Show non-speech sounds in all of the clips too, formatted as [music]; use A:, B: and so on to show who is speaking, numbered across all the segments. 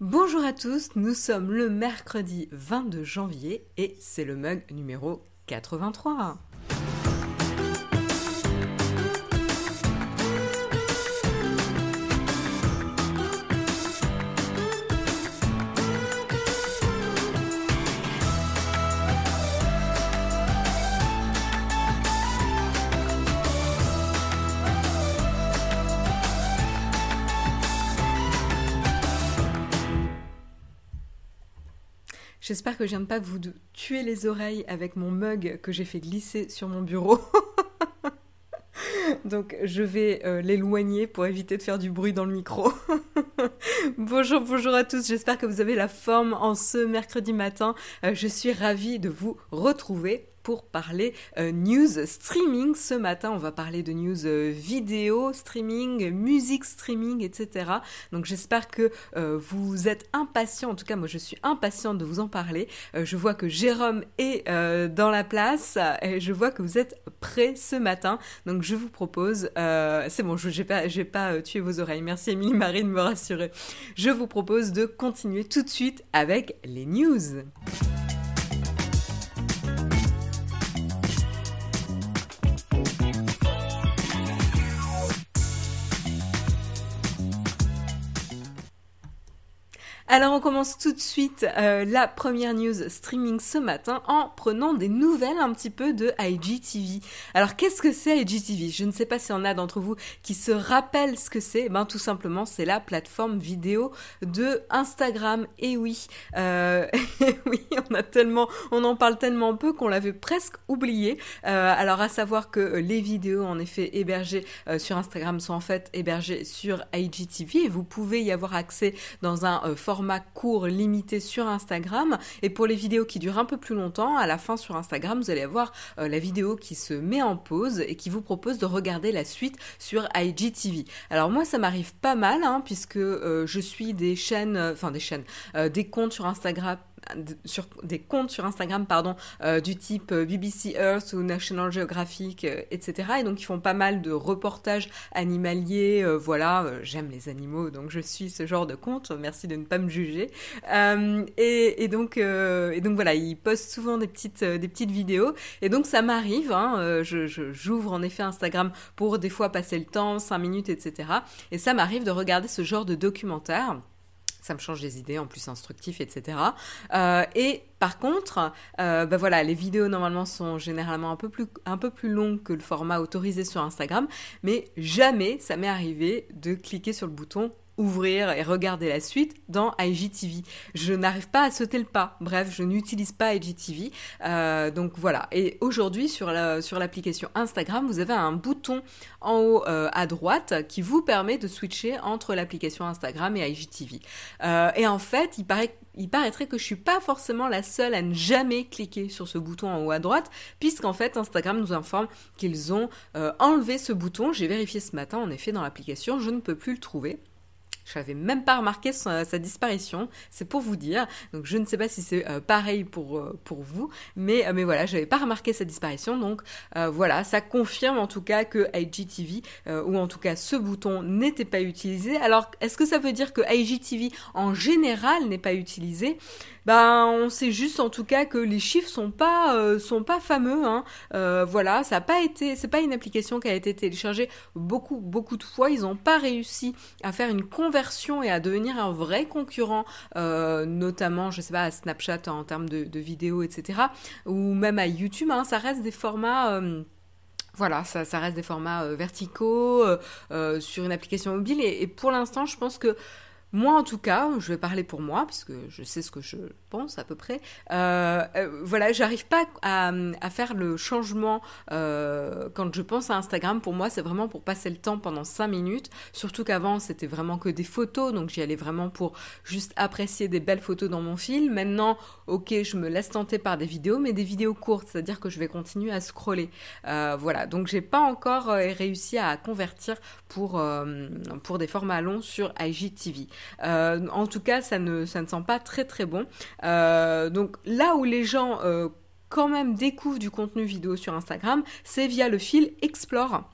A: Bonjour à tous, nous sommes le mercredi 22 janvier et c'est le mug numéro 83. J'espère que je viens de pas vous tuer les oreilles avec mon mug que j'ai fait glisser sur mon bureau. [laughs] Donc je vais euh, l'éloigner pour éviter de faire du bruit dans le micro. [laughs] bonjour, bonjour à tous, j'espère que vous avez la forme en ce mercredi matin. Euh, je suis ravie de vous retrouver pour parler euh, news streaming. Ce matin, on va parler de news euh, vidéo streaming, musique streaming, etc. Donc j'espère que euh, vous êtes impatient. En tout cas, moi, je suis impatiente de vous en parler. je vois que Jérôme est dans la place et je vois que vous êtes prêts ce matin. Donc je vous propose, c'est bon, je n'ai pas, pas tué vos oreilles. Merci Émilie Marie de me rassurer. Je vous propose de continuer tout de suite avec les news. Alors on commence tout de suite euh, la première news streaming ce matin en prenant des nouvelles un petit peu de IGTV. Alors qu'est-ce que c'est IGTV Je ne sais pas s'il y en a d'entre vous qui se rappellent ce que c'est. Ben tout simplement c'est la plateforme vidéo de Instagram. Et oui, euh, [laughs] oui, on a tellement, on en parle tellement peu qu'on l'avait presque oublié. Euh, alors à savoir que les vidéos en effet hébergées sur Instagram sont en fait hébergées sur IGTV et vous pouvez y avoir accès dans un format format court limité sur Instagram. Et pour les vidéos qui durent un peu plus longtemps, à la fin sur Instagram, vous allez avoir euh, la vidéo qui se met en pause et qui vous propose de regarder la suite sur IGTV. Alors moi, ça m'arrive pas mal, hein, puisque euh, je suis des chaînes, euh, enfin des chaînes, des comptes sur Instagram sur des comptes sur Instagram pardon euh, du type euh, BBC Earth ou National Geographic euh, etc et donc ils font pas mal de reportages animaliers voilà j'aime les animaux donc je suis ce genre de compte merci de ne pas me juger. Et, donc voilà ils postent souvent des petites des petites vidéos. Et donc ça m'arrive hein, je j'ouvre en effet Instagram pour des fois passer le temps 5 minutes etc et ça m'arrive de regarder ce genre de documentaire ça me change les idées, en plus instructif, etc. Euh, et par contre, euh, bah voilà, les vidéos normalement sont généralement un peu plus un peu plus longues que le format autorisé sur Instagram, mais jamais ça m'est arrivé de cliquer sur le bouton ouvrir et regarder la suite dans IGTV. Je n'arrive pas à sauter le pas. Bref, je n'utilise pas IGTV. Euh, donc voilà. Et aujourd'hui, sur l'application Instagram, vous avez un bouton en haut euh, à droite qui vous permet de switcher entre l'application Instagram et IGTV. Euh, et en fait, il paraît il paraîtrait que je suis pas forcément la seule à ne jamais cliquer sur ce bouton en haut à droite, puisqu'en fait Instagram nous informe qu'ils ont enlevé ce bouton. J'ai vérifié ce matin, en effet, dans l'application, je ne peux plus le trouver. Je n'avais même pas remarqué sa, disparition, c'est pour vous dire. Donc je ne sais pas si c'est euh, pareil pour, euh, pour vous, mais, euh, mais voilà, je n'avais pas remarqué sa disparition. Donc voilà, ça confirme en tout cas que IGTV, ou en tout cas ce bouton, n'était pas utilisé. Alors est-ce que ça veut dire que IGTV en général n'est pas utilisé? Ben on sait juste en tout cas que les chiffres sont pas sont pas fameux hein. voilà ça a pas été c'est pas une application qui a été téléchargée beaucoup beaucoup de fois ils n'ont pas réussi à faire une conversion et à devenir un vrai concurrent euh, notamment je sais pas à Snapchat en termes de, vidéos etc ou même à YouTube hein. ça reste des formats voilà, ça, ça, reste des formats verticaux sur une application mobile et pour l'instant, je pense que moi, en tout cas, je vais parler pour moi, puisque je sais ce que je pense à peu près. Euh, euh, voilà, j'arrive pas à, faire le changement euh, quand je pense à Instagram. Pour moi, c'est vraiment pour passer le temps pendant 5 minutes. Surtout qu'avant, c'était vraiment que des photos, donc j'y allais vraiment pour juste apprécier des belles photos dans mon fil. Maintenant, ok, je me laisse tenter par des vidéos, mais des vidéos courtes, c'est-à-dire que je vais continuer à scroller. voilà, donc j'ai pas encore réussi à convertir pour, pour des formats longs sur IGTV. Euh, en tout cas, ça ne, sent pas très très bon. Euh, donc là où les gens euh, quand même découvrent du contenu vidéo sur Instagram, c'est via le fil Explore.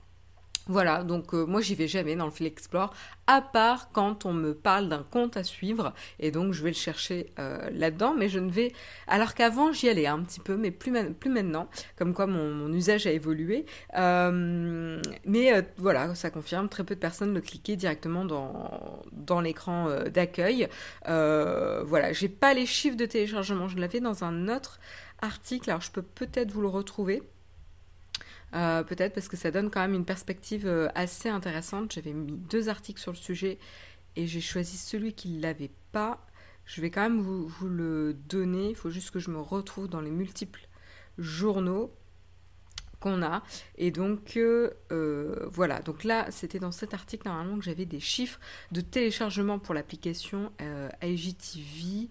A: Voilà, donc euh, moi j'y vais jamais dans le fil explore, à part quand on me parle d'un compte à suivre, et donc je vais le chercher euh, là-dedans, mais je ne vais... Alors qu'avant j'y allais un petit peu, mais plus, maintenant, comme quoi mon, usage a évolué. Euh, mais voilà, ça confirme, très peu de personnes le cliquaient directement dans, dans l'écran d'accueil. voilà, j'ai pas les chiffres de téléchargement, je l'avais dans un autre article, alors je peux peut-être vous le retrouver. Euh, peut-être parce que ça donne quand même une perspective euh, assez intéressante. J'avais mis deux articles sur le sujet et j'ai choisi celui qui ne l'avait pas. Je vais quand même vous, le donner. Il faut juste que je me retrouve dans les multiples journaux qu'on a. Et donc euh, voilà, donc là c'était dans cet article normalement que j'avais des chiffres de téléchargement pour l'application IGTV.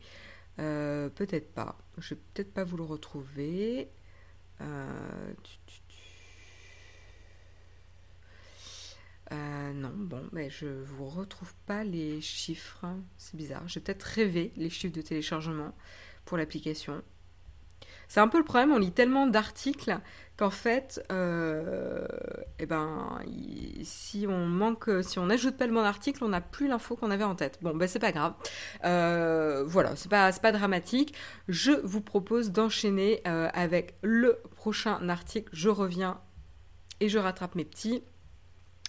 A: peut-être pas, je vais peut-être pas vous le retrouver. Euh, non, bon, mais je vous retrouve pas les chiffres. C'est bizarre. J'ai peut-être rêvé les chiffres de téléchargement pour l'application. C'est un peu le problème, on lit tellement d'articles qu'en fait, euh, eh ben, si on manque, si on n'ajoute pas le bon article, on n'a plus l'info qu'on avait en tête. Bon, ben c'est pas grave. Euh, voilà, c'est pas, pas dramatique. Je vous propose d'enchaîner avec le prochain article. Je reviens et je rattrape mes petits.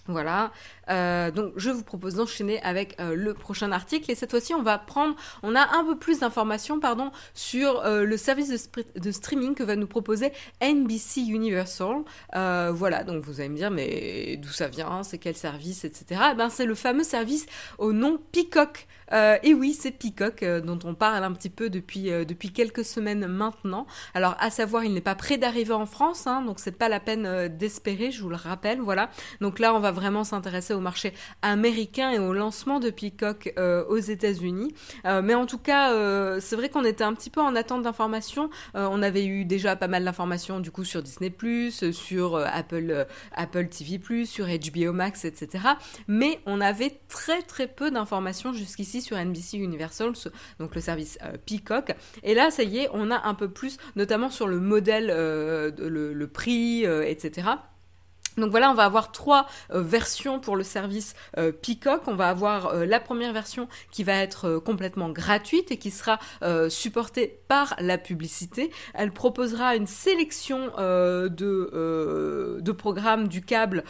A: Voilà, euh, donc je vous propose d'enchaîner avec euh, le prochain article et cette fois-ci on va prendre, on a un peu plus d'informations pardon sur euh, le service de, streaming que va nous proposer NBC Universal. voilà, donc vous allez me dire mais d'où ça vient, c'est quel service, etc. Eh ben c'est le fameux service au nom Peacock. Et oui, c'est Peacock dont on parle un petit peu depuis depuis quelques semaines maintenant. Alors à savoir, il n'est pas prêt d'arriver en France, hein, donc c'est pas la peine d'espérer, je vous le rappelle. Voilà, donc là on va vraiment s'intéresser au marché américain et au lancement de Peacock euh, aux États-Unis. Euh, mais en tout cas, euh, c'est vrai qu'on était un petit peu en attente d'informations. on avait eu déjà pas mal d'informations du coup sur Disney+, sur Apple, Apple TV+, sur HBO Max, etc. Mais on avait très très peu d'informations jusqu'ici sur NBC Universal, donc le service Peacock. Et là, ça y est, on a un peu plus, notamment sur le modèle, le, le, prix, etc. Donc voilà, on va avoir trois euh, versions pour le service euh, Peacock. On va avoir euh, la première version qui va être complètement gratuite et qui sera supportée par la publicité. Elle proposera une sélection de, programmes du câble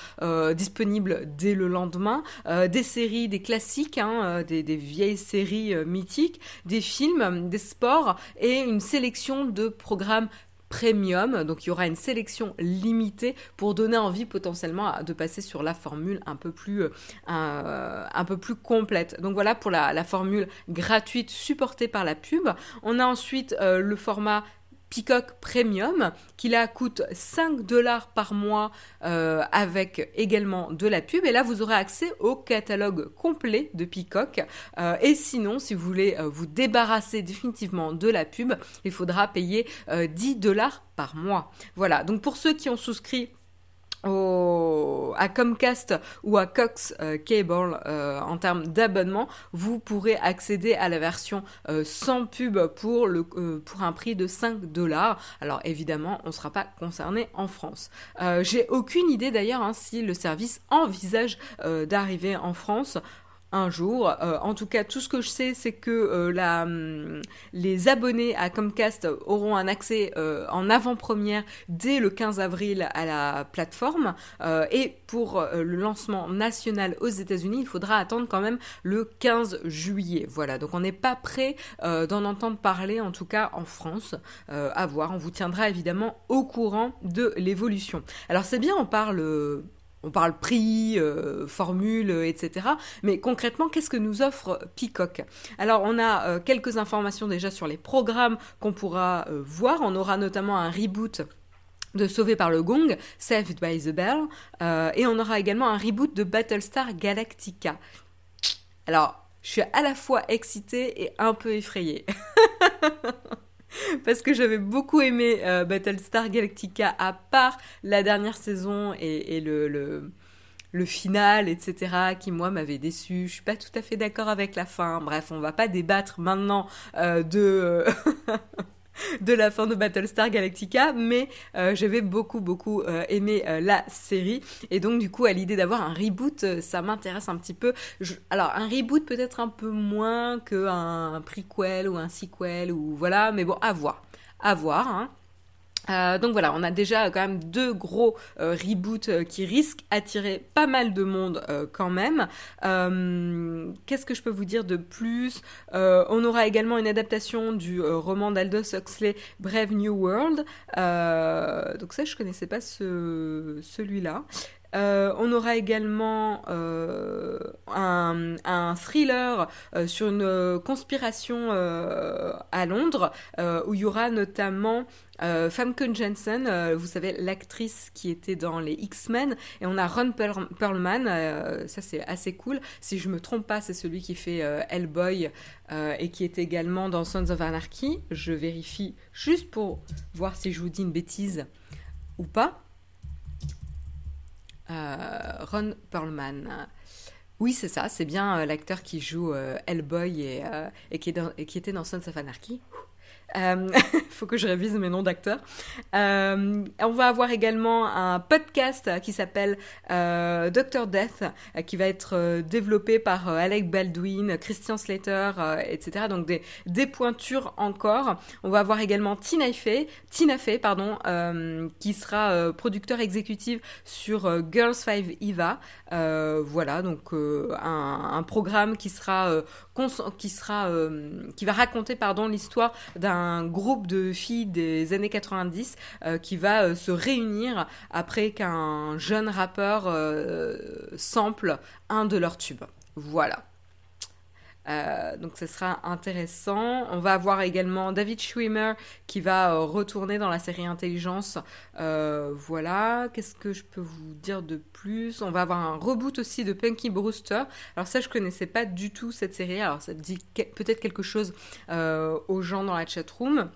A: disponibles dès le lendemain, des séries, des classiques, hein, des, vieilles séries mythiques, des films, des sports et une sélection de programmes premium. Donc il y aura une sélection limitée pour donner envie potentiellement de passer sur la formule un peu plus, euh, plus complète. Donc voilà pour la, formule gratuite supportée par la pub. On a ensuite euh, le format Peacock Premium qui là coûte 5 dollars par mois euh, avec également de la pub. Et là vous aurez accès au catalogue complet de Peacock. Euh, et sinon si vous voulez euh, vous débarrasser définitivement de la pub il faudra payer 10 dollars par mois. Voilà. Donc pour ceux qui ont souscrit à Comcast ou à Cox euh, Cable euh, en termes d'abonnement, vous pourrez accéder à la version euh, sans pub pour, le, pour un prix de 5 dollars. Alors évidemment, on ne sera pas concerné en France. J'ai aucune idée d'ailleurs hein, si le service envisage d'arriver en France un jour. Euh, en tout cas, tout ce que je sais, c'est que euh, hum, les abonnés à Comcast auront un accès euh, en avant-première dès le 15 avril à la plateforme. et pour le lancement national aux États-Unis, il faudra attendre quand même le 15 juillet. Voilà, donc on n'est pas prêt d'en entendre parler, en tout cas en France. à voir, on vous tiendra évidemment au courant de l'évolution. Alors c'est bien, on parle on parle prix, euh, formule, euh, etc. Mais concrètement, qu'est-ce que nous offre Peacock? Alors, on a euh, quelques informations déjà sur les programmes qu'on pourra voir. On aura notamment un reboot de Sauvé par le Gong, Saved by the Bell, et on aura également un reboot de Battlestar Galactica. Alors, je suis à la fois excitée et un peu effrayée. [laughs] [laughs] parce que j'avais beaucoup aimé euh, Battlestar Galactica à part la dernière saison et, le, final, etc., qui moi m'avait déçu. Je suis pas tout à fait d'accord avec la fin. Bref, on va pas débattre maintenant euh, de [laughs] de la fin de Battlestar Galactica, mais euh, j'avais beaucoup beaucoup euh, aimé euh, la série et donc du coup à l'idée d'avoir un reboot, ça m'intéresse un petit peu. alors un reboot peut-être un peu moins qu'un prequel ou un sequel ou voilà, mais bon à voir, à voir. Hein. Euh, donc voilà, on a déjà quand même deux gros euh, reboots euh, qui risquent d'attirer pas mal de monde quand même. Qu'est-ce que je peux vous dire de plus? On aura également une adaptation du roman d'Aldous Huxley, Brave New World. donc ça, je connaissais pas ce, celui-là. Euh, on aura également euh, un, thriller euh, sur une conspiration à Londres où il y aura notamment Famke Jensen, vous savez l'actrice qui était dans les X-Men, et on a Ron Perlman, ça c'est assez cool. Si je me trompe pas, c'est celui qui fait Hellboy et qui est également dans Sons of Anarchy. Je vérifie juste pour voir si je vous dis une bêtise ou pas. Euh, Ron Perlman. Oui, c'est ça, c'est bien euh, l'acteur qui joue euh, Hellboy et, et, qui et, qui était dans Sons of Anarchy. Euh, [laughs] faut que je révise mes noms d'acteurs. Euh, on va avoir également un podcast qui s'appelle euh, Doctor Death, qui va être développé par Alec Baldwin, Christian Slater, etc. Donc des, des pointures encore. On va avoir également Tina Fey, Tina Fey pardon, qui sera producteur exécutif sur Girls 5 Eva. voilà, donc un, un, programme qui sera qui sera qui va raconter l'histoire d'un un groupe de filles des années 90 euh, qui va euh, se réunir après qu'un jeune rappeur euh, sample un de leurs tubes. Voilà. Donc ce sera intéressant. On va avoir également David Schwimmer qui va retourner dans la série Intelligence. voilà. Qu'est-ce que je peux vous dire de plus? On va avoir un reboot aussi de Punky Brewster. Alors ça, je connaissais pas du tout cette série. Alors ça dit peut-être quelque chose aux gens dans la chat room.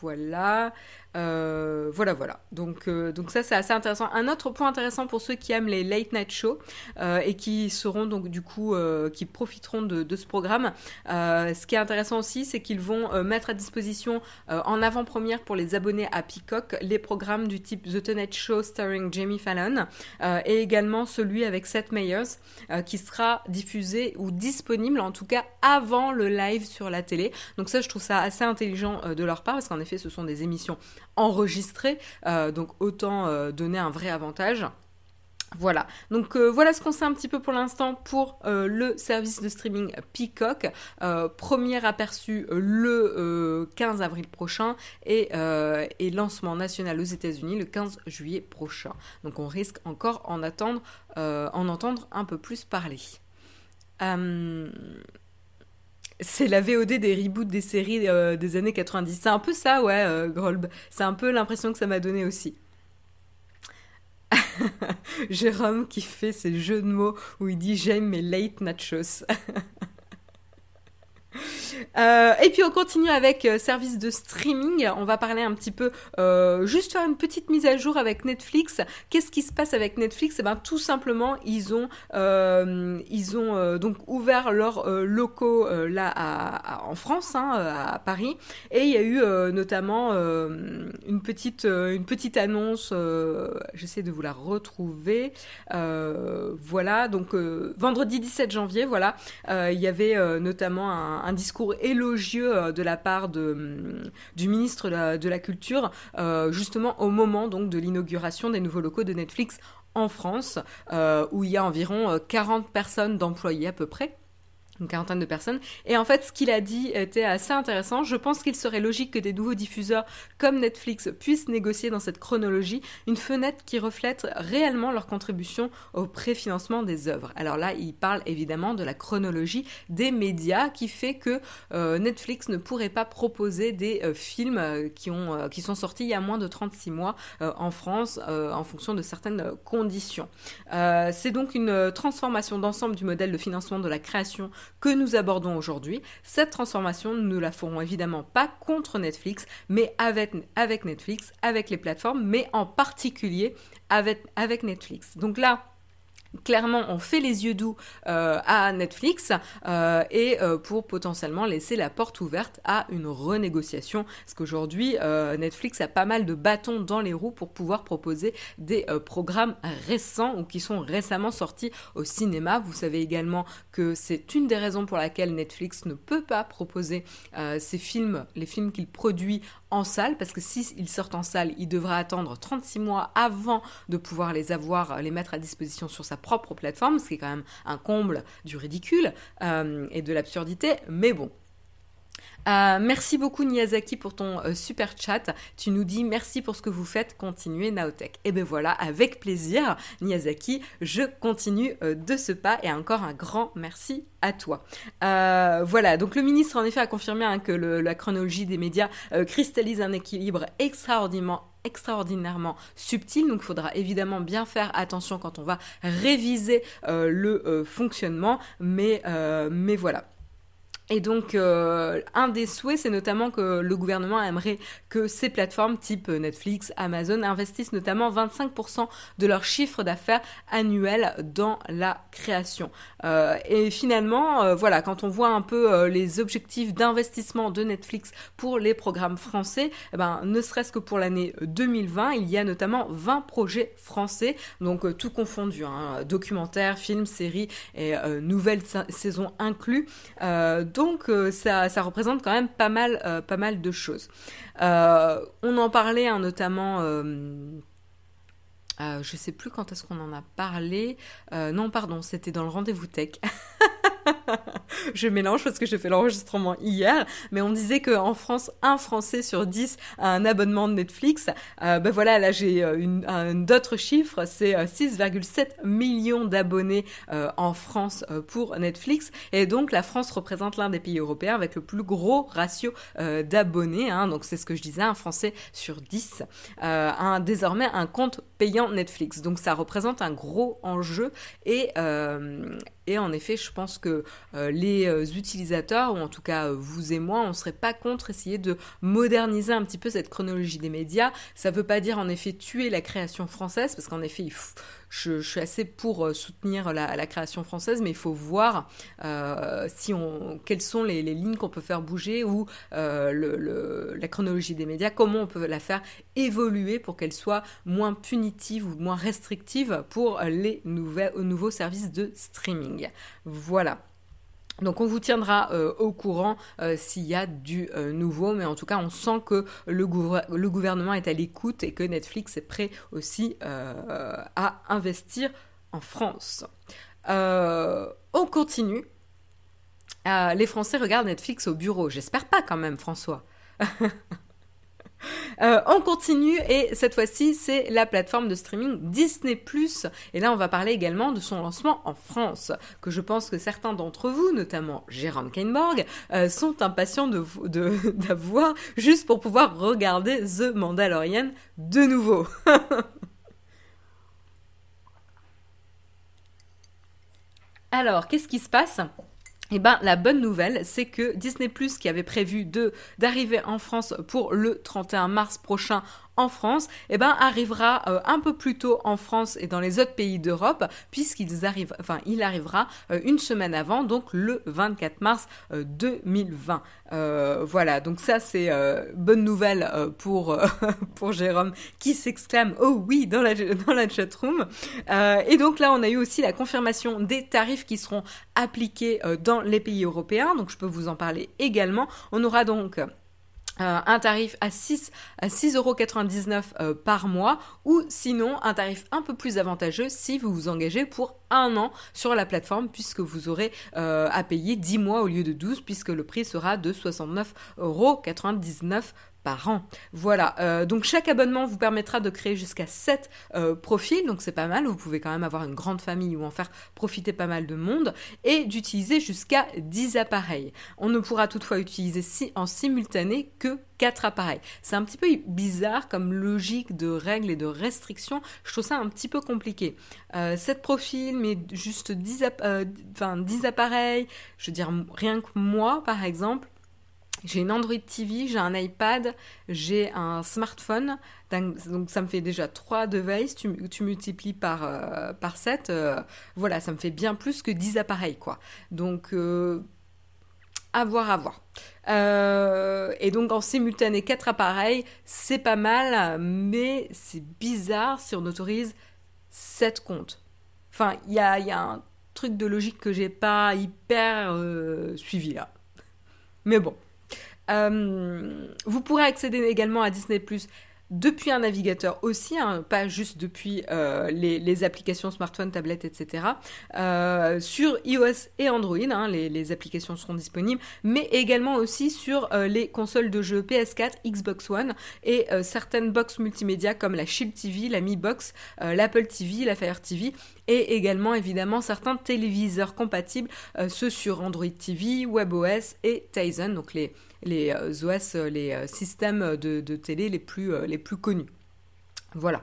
A: voilà. Euh, voilà, voilà. Donc, euh, donc ça, c'est assez intéressant. Un autre point intéressant pour ceux qui aiment les late night shows euh, et qui seront donc du coup, qui profiteront de, de ce programme. ce qui est intéressant aussi, c'est qu'ils vont mettre à disposition en avant-première pour les abonnés à Peacock les programmes du type The Tonight Show starring Jamie Fallon et également celui avec Seth Meyers qui sera diffusé ou disponible en tout cas avant le live sur la télé. Donc ça, je trouve ça assez intelligent de leur part parce qu'en effet, ce sont des émissions enregistré, euh, donc autant euh, donner un vrai avantage. Voilà, donc euh, voilà ce qu'on sait un petit peu pour l'instant pour le service de streaming Peacock. premier aperçu le 15 avril prochain et, lancement national aux États-Unis le 15 juillet prochain. Donc on risque encore en attendre, en entendre un peu plus parler. C'est la VOD des reboots des séries euh, des années 90. C'est un peu ça, ouais, euh, Grolb. C'est un peu l'impression que ça m'a donné aussi. [laughs] Jérôme qui fait ses jeux de mots où il dit j'aime mes late nachos. [laughs] [laughs] Euh, et puis on continue avec euh, service de streaming. On va parler un petit peu, euh, juste faire une petite mise à jour avec Netflix. Qu'est-ce qui se passe avec Netflix? Eh ben tout simplement, ils ont, ils ont donc ouvert leurs locaux là en France, hein, à Paris, et il y a eu notamment une petite, une petite annonce. J'essaie de vous la retrouver. voilà, donc vendredi 17 janvier, voilà, il y avait notamment un, un discours élogieux euh, de la part hum, du ministre de la, Culture, euh, justement au moment donc de l'inauguration des nouveaux locaux de Netflix en France, euh, où il y a environ 40 personnes d'employés à peu près une quarantaine de personnes. Et en fait, ce qu'il a dit était assez intéressant. Je pense qu'il serait logique que des nouveaux diffuseurs comme Netflix puissent négocier dans cette chronologie une fenêtre qui reflète réellement leur contribution au préfinancement des œuvres. Alors là, il parle évidemment de la chronologie des médias qui fait que euh, Netflix ne pourrait pas proposer des euh, films euh, qui, ont, qui sont sortis il y a moins de 36 mois en France en fonction de certaines conditions. C'est donc une transformation d'ensemble du modèle de financement de la création que nous abordons aujourd'hui. Cette transformation, nous la ferons évidemment pas contre Netflix, mais avec, Netflix, avec les plateformes, mais en particulier avec Netflix. Donc là, clairement on fait les yeux doux euh, à Netflix euh, et euh, pour potentiellement laisser la porte ouverte à une renégociation parce qu'aujourd'hui Netflix a pas mal de bâtons dans les roues pour pouvoir proposer des programmes récents ou qui sont récemment sortis au cinéma. Vous savez également que c'est une des raisons pour laquelle Netflix ne peut pas proposer ses films, les films qu'il produit en salle, parce que s'ils sortent en salle, il devra attendre 36 mois avant de pouvoir les avoir, les mettre à disposition sur sa propre plateforme, ce qui est quand même un comble du ridicule euh, et de l'absurdité, mais bon. Euh, merci beaucoup Niyazaki pour ton euh, super chat. Tu nous dis merci pour ce que vous faites, continuez Naotech. Et ben voilà, avec plaisir Niyazaki, je continue de ce pas et encore un grand merci à toi. voilà, donc le ministre en effet a confirmé hein, que la chronologie des médias cristallise un équilibre extraordinairement extraordinairement subtil, donc il faudra évidemment bien faire attention quand on va réviser euh, le euh, fonctionnement, mais, euh, mais voilà. Et donc, euh, un des souhaits, c'est notamment que le gouvernement aimerait que ces plateformes type Netflix, Amazon investissent notamment 25% de leur chiffre d'affaires annuel dans la création. Euh, et finalement, euh, voilà, quand on voit un peu les objectifs d'investissement de Netflix pour les programmes français, eh ben, ne serait-ce que pour l'année 2020, il y a notamment 20 projets français, donc tout confondu, hein, documentaires, films, séries et nouvelles saisons inclus. Euh, ça, représente quand même pas mal, euh, pas mal de choses. Euh, on en parlait hein, notamment... je sais plus quand est-ce qu'on en a parlé. non, pardon, c'était dans le rendez-vous tech. [laughs] [laughs] je mélange parce que j'ai fait l'enregistrement hier, mais on disait qu'en France, un Français sur dix a un abonnement de Netflix. Euh, ben voilà, là j'ai euh, d'autres chiffres, c'est 6,7 euh, millions d'abonnés en France pour Netflix, et donc la France représente l'un des pays européens avec le plus gros ratio d'abonnés, hein. donc c'est ce que je disais, un Français sur 10 a désormais un compte payant Netflix, donc ça représente un gros enjeu et et en effet, je pense que euh, les euh, utilisateurs, ou en tout cas euh, vous et moi, on ne serait pas contre essayer de moderniser un petit peu cette chronologie des médias. Ça ne veut pas dire en effet tuer la création française, parce qu'en effet, il faut je, suis assez pour euh, soutenir la, création française, mais il faut voir euh, si on, quelles sont les, lignes qu'on peut faire bouger ou euh, la chronologie des médias, comment on peut la faire évoluer pour qu'elle soit moins punitive ou moins restrictive pour les nouveaux services de streaming. Voilà. Donc on vous tiendra euh, au courant euh, s'il y a du euh, nouveau, mais en tout cas on sent que le, le gouvernement est à l'écoute et que Netflix est prêt aussi à investir en France. on continue. les Français regardent Netflix au bureau. J'espère pas quand même, François. [laughs] [laughs] Euh, on continue et cette fois-ci c'est la plateforme de streaming Disney +. Et là on va parler également de son lancement en France, que je pense que certains d'entre vous, notamment Jérôme Kainborg, euh, sont impatients [laughs] d'avoir de, juste pour pouvoir regarder The Mandalorian de nouveau. [laughs] Alors, qu'est-ce qui se passe? Eh ben, la bonne nouvelle, c'est que Disney Plus, qui avait prévu d'arriver en France pour le 31 mars prochain en France, eh ben, arrivera euh, un peu plus tôt en France et dans les autres pays d'Europe, puisqu'il arrive, enfin, il arrivera euh, une semaine avant, donc le 24 mars 2020. Euh, voilà, donc ça c'est bonne nouvelle pour [laughs] pour Jérôme qui s'exclame oh oui dans la dans la chatroom. et donc là on a eu aussi la confirmation des tarifs qui seront appliqués dans les pays européens. Donc je peux vous en parler également. On aura donc euh, un tarif à 6 à 6,99€ euh, par mois ou sinon un tarif un peu plus avantageux si vous vous engagez pour un an sur la plateforme puisque vous aurez euh, à payer 10 mois au lieu de 12 puisque le prix sera de 69,99€ par an. Voilà, euh, donc chaque abonnement vous permettra de créer jusqu'à 7 euh, profils, donc c'est pas mal, vous pouvez quand même avoir une grande famille ou en faire profiter pas mal de monde, et d'utiliser jusqu'à 10 appareils. On ne pourra toutefois utiliser si, en simultané que 4 appareils. C'est un petit peu bizarre comme logique de règles et de restrictions, je trouve ça un petit peu compliqué. 7 euh, profils, mais juste 10, 10 appareils, je veux dire rien que moi par exemple, j'ai une Android TV, j'ai un iPad, j'ai un smartphone. Donc ça me fait déjà 3 devices. Tu, tu multiplies par, euh, par 7. Euh, voilà, ça me fait bien plus que 10 appareils, quoi. Donc, euh, à voir, à voir. et donc en simultané 4 appareils, c'est pas mal, mais c'est bizarre si on autorise 7 comptes. Enfin, il y a, y a, un truc de logique que j'ai pas hyper suivi là. Mais bon. Euh, vous pourrez accéder également à Disney Plus depuis un navigateur aussi, hein, pas juste depuis euh, les, applications smartphone, tablette, etc. Euh, sur iOS et Android, hein, les, applications seront disponibles, mais également aussi sur les consoles de jeux PS4, Xbox One et certaines box multimédia comme la Shield TV, la Mi Box, l'Apple TV, la Fire TV et également évidemment certains téléviseurs compatibles, ceux sur Android TV, WebOS et Tizen, donc les les euh, OS, euh, les euh, systèmes de, télé les plus, les plus connus. Voilà.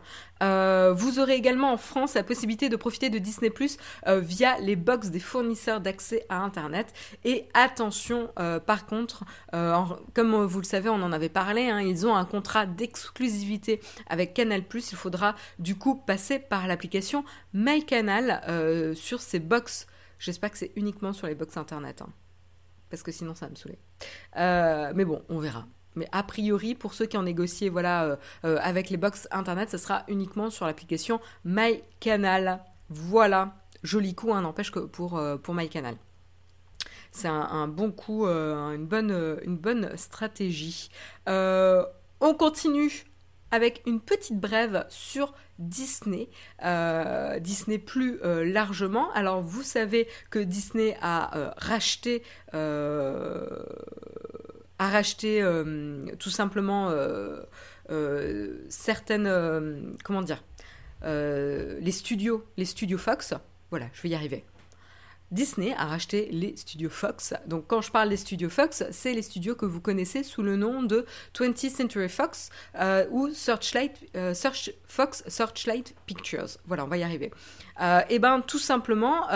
A: vous aurez également en France la possibilité de profiter de Disney Plus via les box des fournisseurs d'accès à Internet. Et attention, par contre, comme vous le savez, on en avait parlé, hein, ils ont un contrat d'exclusivité avec Canal Plus. Il faudra du coup passer par l'application MyCanal sur ces box. J'espère que c'est uniquement sur les box Internet. Hein parce que sinon ça va me saouler. Euh, mais bon, on verra. Mais a priori, pour ceux qui ont négocié voilà, euh, euh, avec les box internet, ce sera uniquement sur l'application MyCanal. Voilà, joli coup, hein, n'empêche que pour, pour MyCanal. C'est un, bon coup, une, bonne, une bonne stratégie. on continue avec une petite brève sur Disney, euh, Disney plus euh, largement. Alors vous savez que Disney a euh, racheté, a racheté tout simplement certaines, comment dire, les studios, les studios Fox. Voilà, je vais y arriver. Disney a racheté les studios Fox. Donc quand je parle des studios Fox, c'est les studios que vous connaissez sous le nom de 20th Century Fox euh, ou Searchlight, euh, Fox Searchlight Pictures. Voilà, on va y arriver. Euh, et ben tout simplement,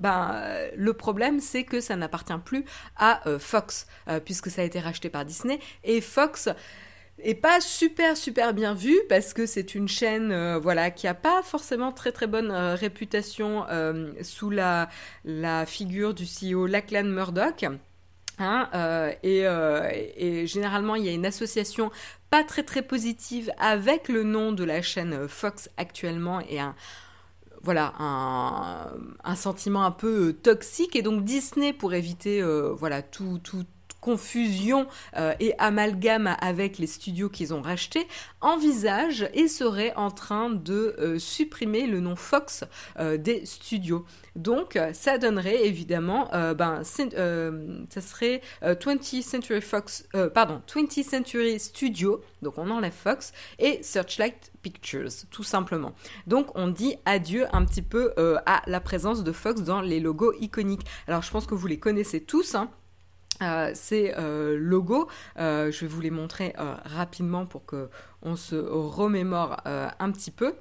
A: ben, le problème c'est que ça n'appartient plus à Fox puisque ça a été racheté par Disney et Fox et pas super super bien vu parce que c'est une chaîne euh, voilà qui a pas forcément très très bonne euh, réputation euh, sous la, la figure du CEO Lachlan Murdoch. Hein, et, généralement, il y a une association pas très très positive avec le nom de la chaîne Fox actuellement et un voilà un sentiment un peu toxique et donc Disney pour éviter voilà tout tout confusion euh, et amalgame avec les studios qu'ils ont rachetés, envisage et serait en train de euh, supprimer le nom Fox euh, des studios. Donc ça donnerait évidemment, ben, ça serait 20th Century Fox, pardon, 20th Century Studio, donc on enlève Fox, et Searchlight Pictures, tout simplement. Donc on dit adieu un petit peu à la présence de Fox dans les logos iconiques. Alors je pense que vous les connaissez tous, hein. Euh, ces euh, logos. Euh, je vais vous les montrer rapidement pour que on se remémore un petit peu.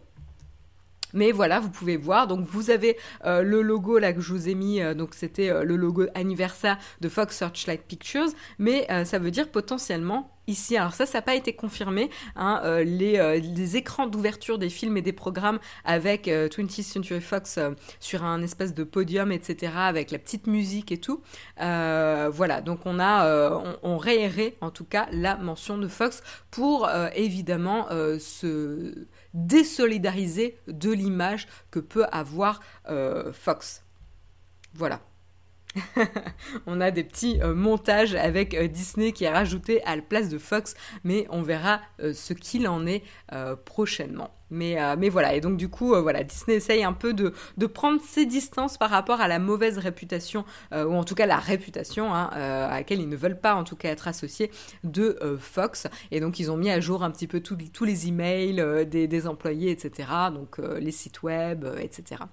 A: Mais voilà, vous pouvez voir. Donc vous avez le logo là que je vous ai mis. donc c'était le logo anniversaire de Fox Searchlight Pictures. Mais ça veut dire potentiellement ici. Alors ça, ça n'a pas été confirmé. Hein, euh, euh, les, écrans d'ouverture des films et des programmes avec 20th euh, Century Fox sur un espèce de podium, etc., avec la petite musique et tout. voilà, donc on a, on, on en tout cas la mention de Fox pour évidemment se désolidariser de l'image que peut avoir Fox. Voilà. [laughs] on a des petits euh, montages avec euh, Disney qui est rajouté à la place de Fox, mais on verra euh, ce qu'il en est prochainement. Mais, mais, voilà, et donc du coup, voilà, Disney essaye un peu de, prendre ses distances par rapport à la mauvaise réputation, ou en tout cas la réputation hein, à laquelle ils ne veulent pas en tout cas être associés de Fox. Et donc ils ont mis à jour un petit peu tous les emails des, des, employés, etc. Donc les sites web, etc.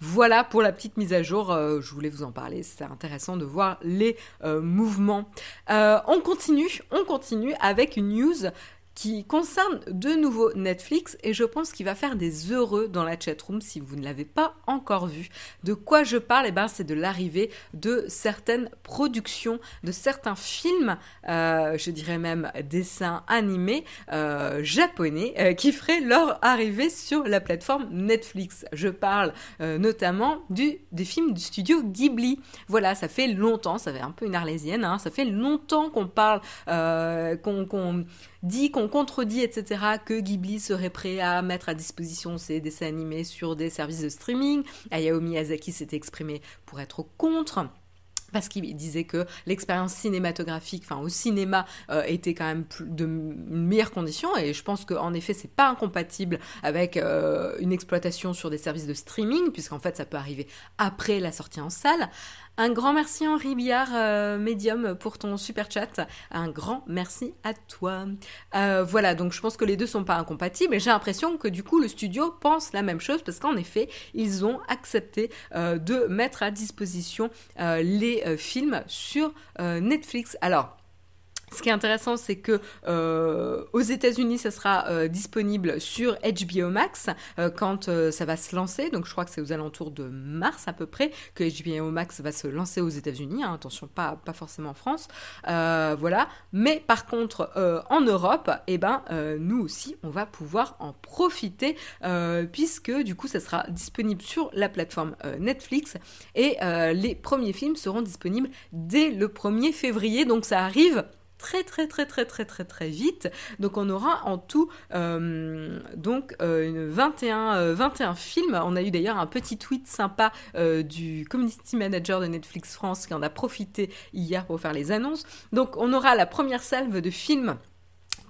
A: Voilà pour la petite mise à jour, euh, je voulais vous en parler, c'est intéressant de voir les euh, mouvements. Euh, on continue, on continue avec une news qui concerne de nouveau Netflix et je pense qu'il va faire des heureux dans la chatroom si vous ne l'avez pas encore vu. De quoi je parle? Eh ben, c'est de l'arrivée de certaines productions, de certains films, euh, je dirais même dessins animés euh, japonais euh, qui feraient leur arrivée sur la plateforme Netflix. Je parle notamment du, des films du studio Ghibli. Voilà, ça fait longtemps, ça fait un peu une arlésienne, hein, ça fait longtemps qu'on parle, qu'on dit qu'on contredit, etc., que Ghibli serait prêt à mettre à disposition ses dessins animés sur des services de streaming. Hayao Miyazaki s'était exprimé pour être contre parce qu'il disait que l'expérience cinématographique, enfin au cinéma, euh, était quand même de meilleures conditions et je pense qu'en effet c'est pas incompatible avec euh, une exploitation sur des services de streaming puisqu'en fait ça peut arriver après la sortie en salle. Un grand merci Henri Billard, euh, Medium, pour ton super chat. Un grand merci à toi. Euh, voilà, donc je pense que les deux sont pas incompatibles et j'ai l'impression que du coup le studio pense la même chose parce qu'en effet, ils ont accepté euh, de mettre à disposition les films sur Netflix. Alors, ce qui est intéressant, c'est que euh, aux États-Unis, ça sera euh, disponible sur HBO Max euh, quand euh, ça va se lancer. Donc, je crois que c'est aux alentours de mars à peu près que HBO Max va se lancer aux États-Unis. Hein. Attention, pas pas forcément en France. Euh, voilà. Mais par contre, en Europe, eh ben, nous aussi, on va pouvoir en profiter puisque du coup, ça sera disponible sur la plateforme Netflix et les premiers films seront disponibles dès le 1er février. Donc, ça arrive très très très très très très très vite. Donc on aura en tout euh, donc euh, 21, 21 euh, films. On a eu d'ailleurs un petit tweet sympa euh, du community manager de Netflix France qui en a profité hier pour faire les annonces. Donc on aura la première salve de films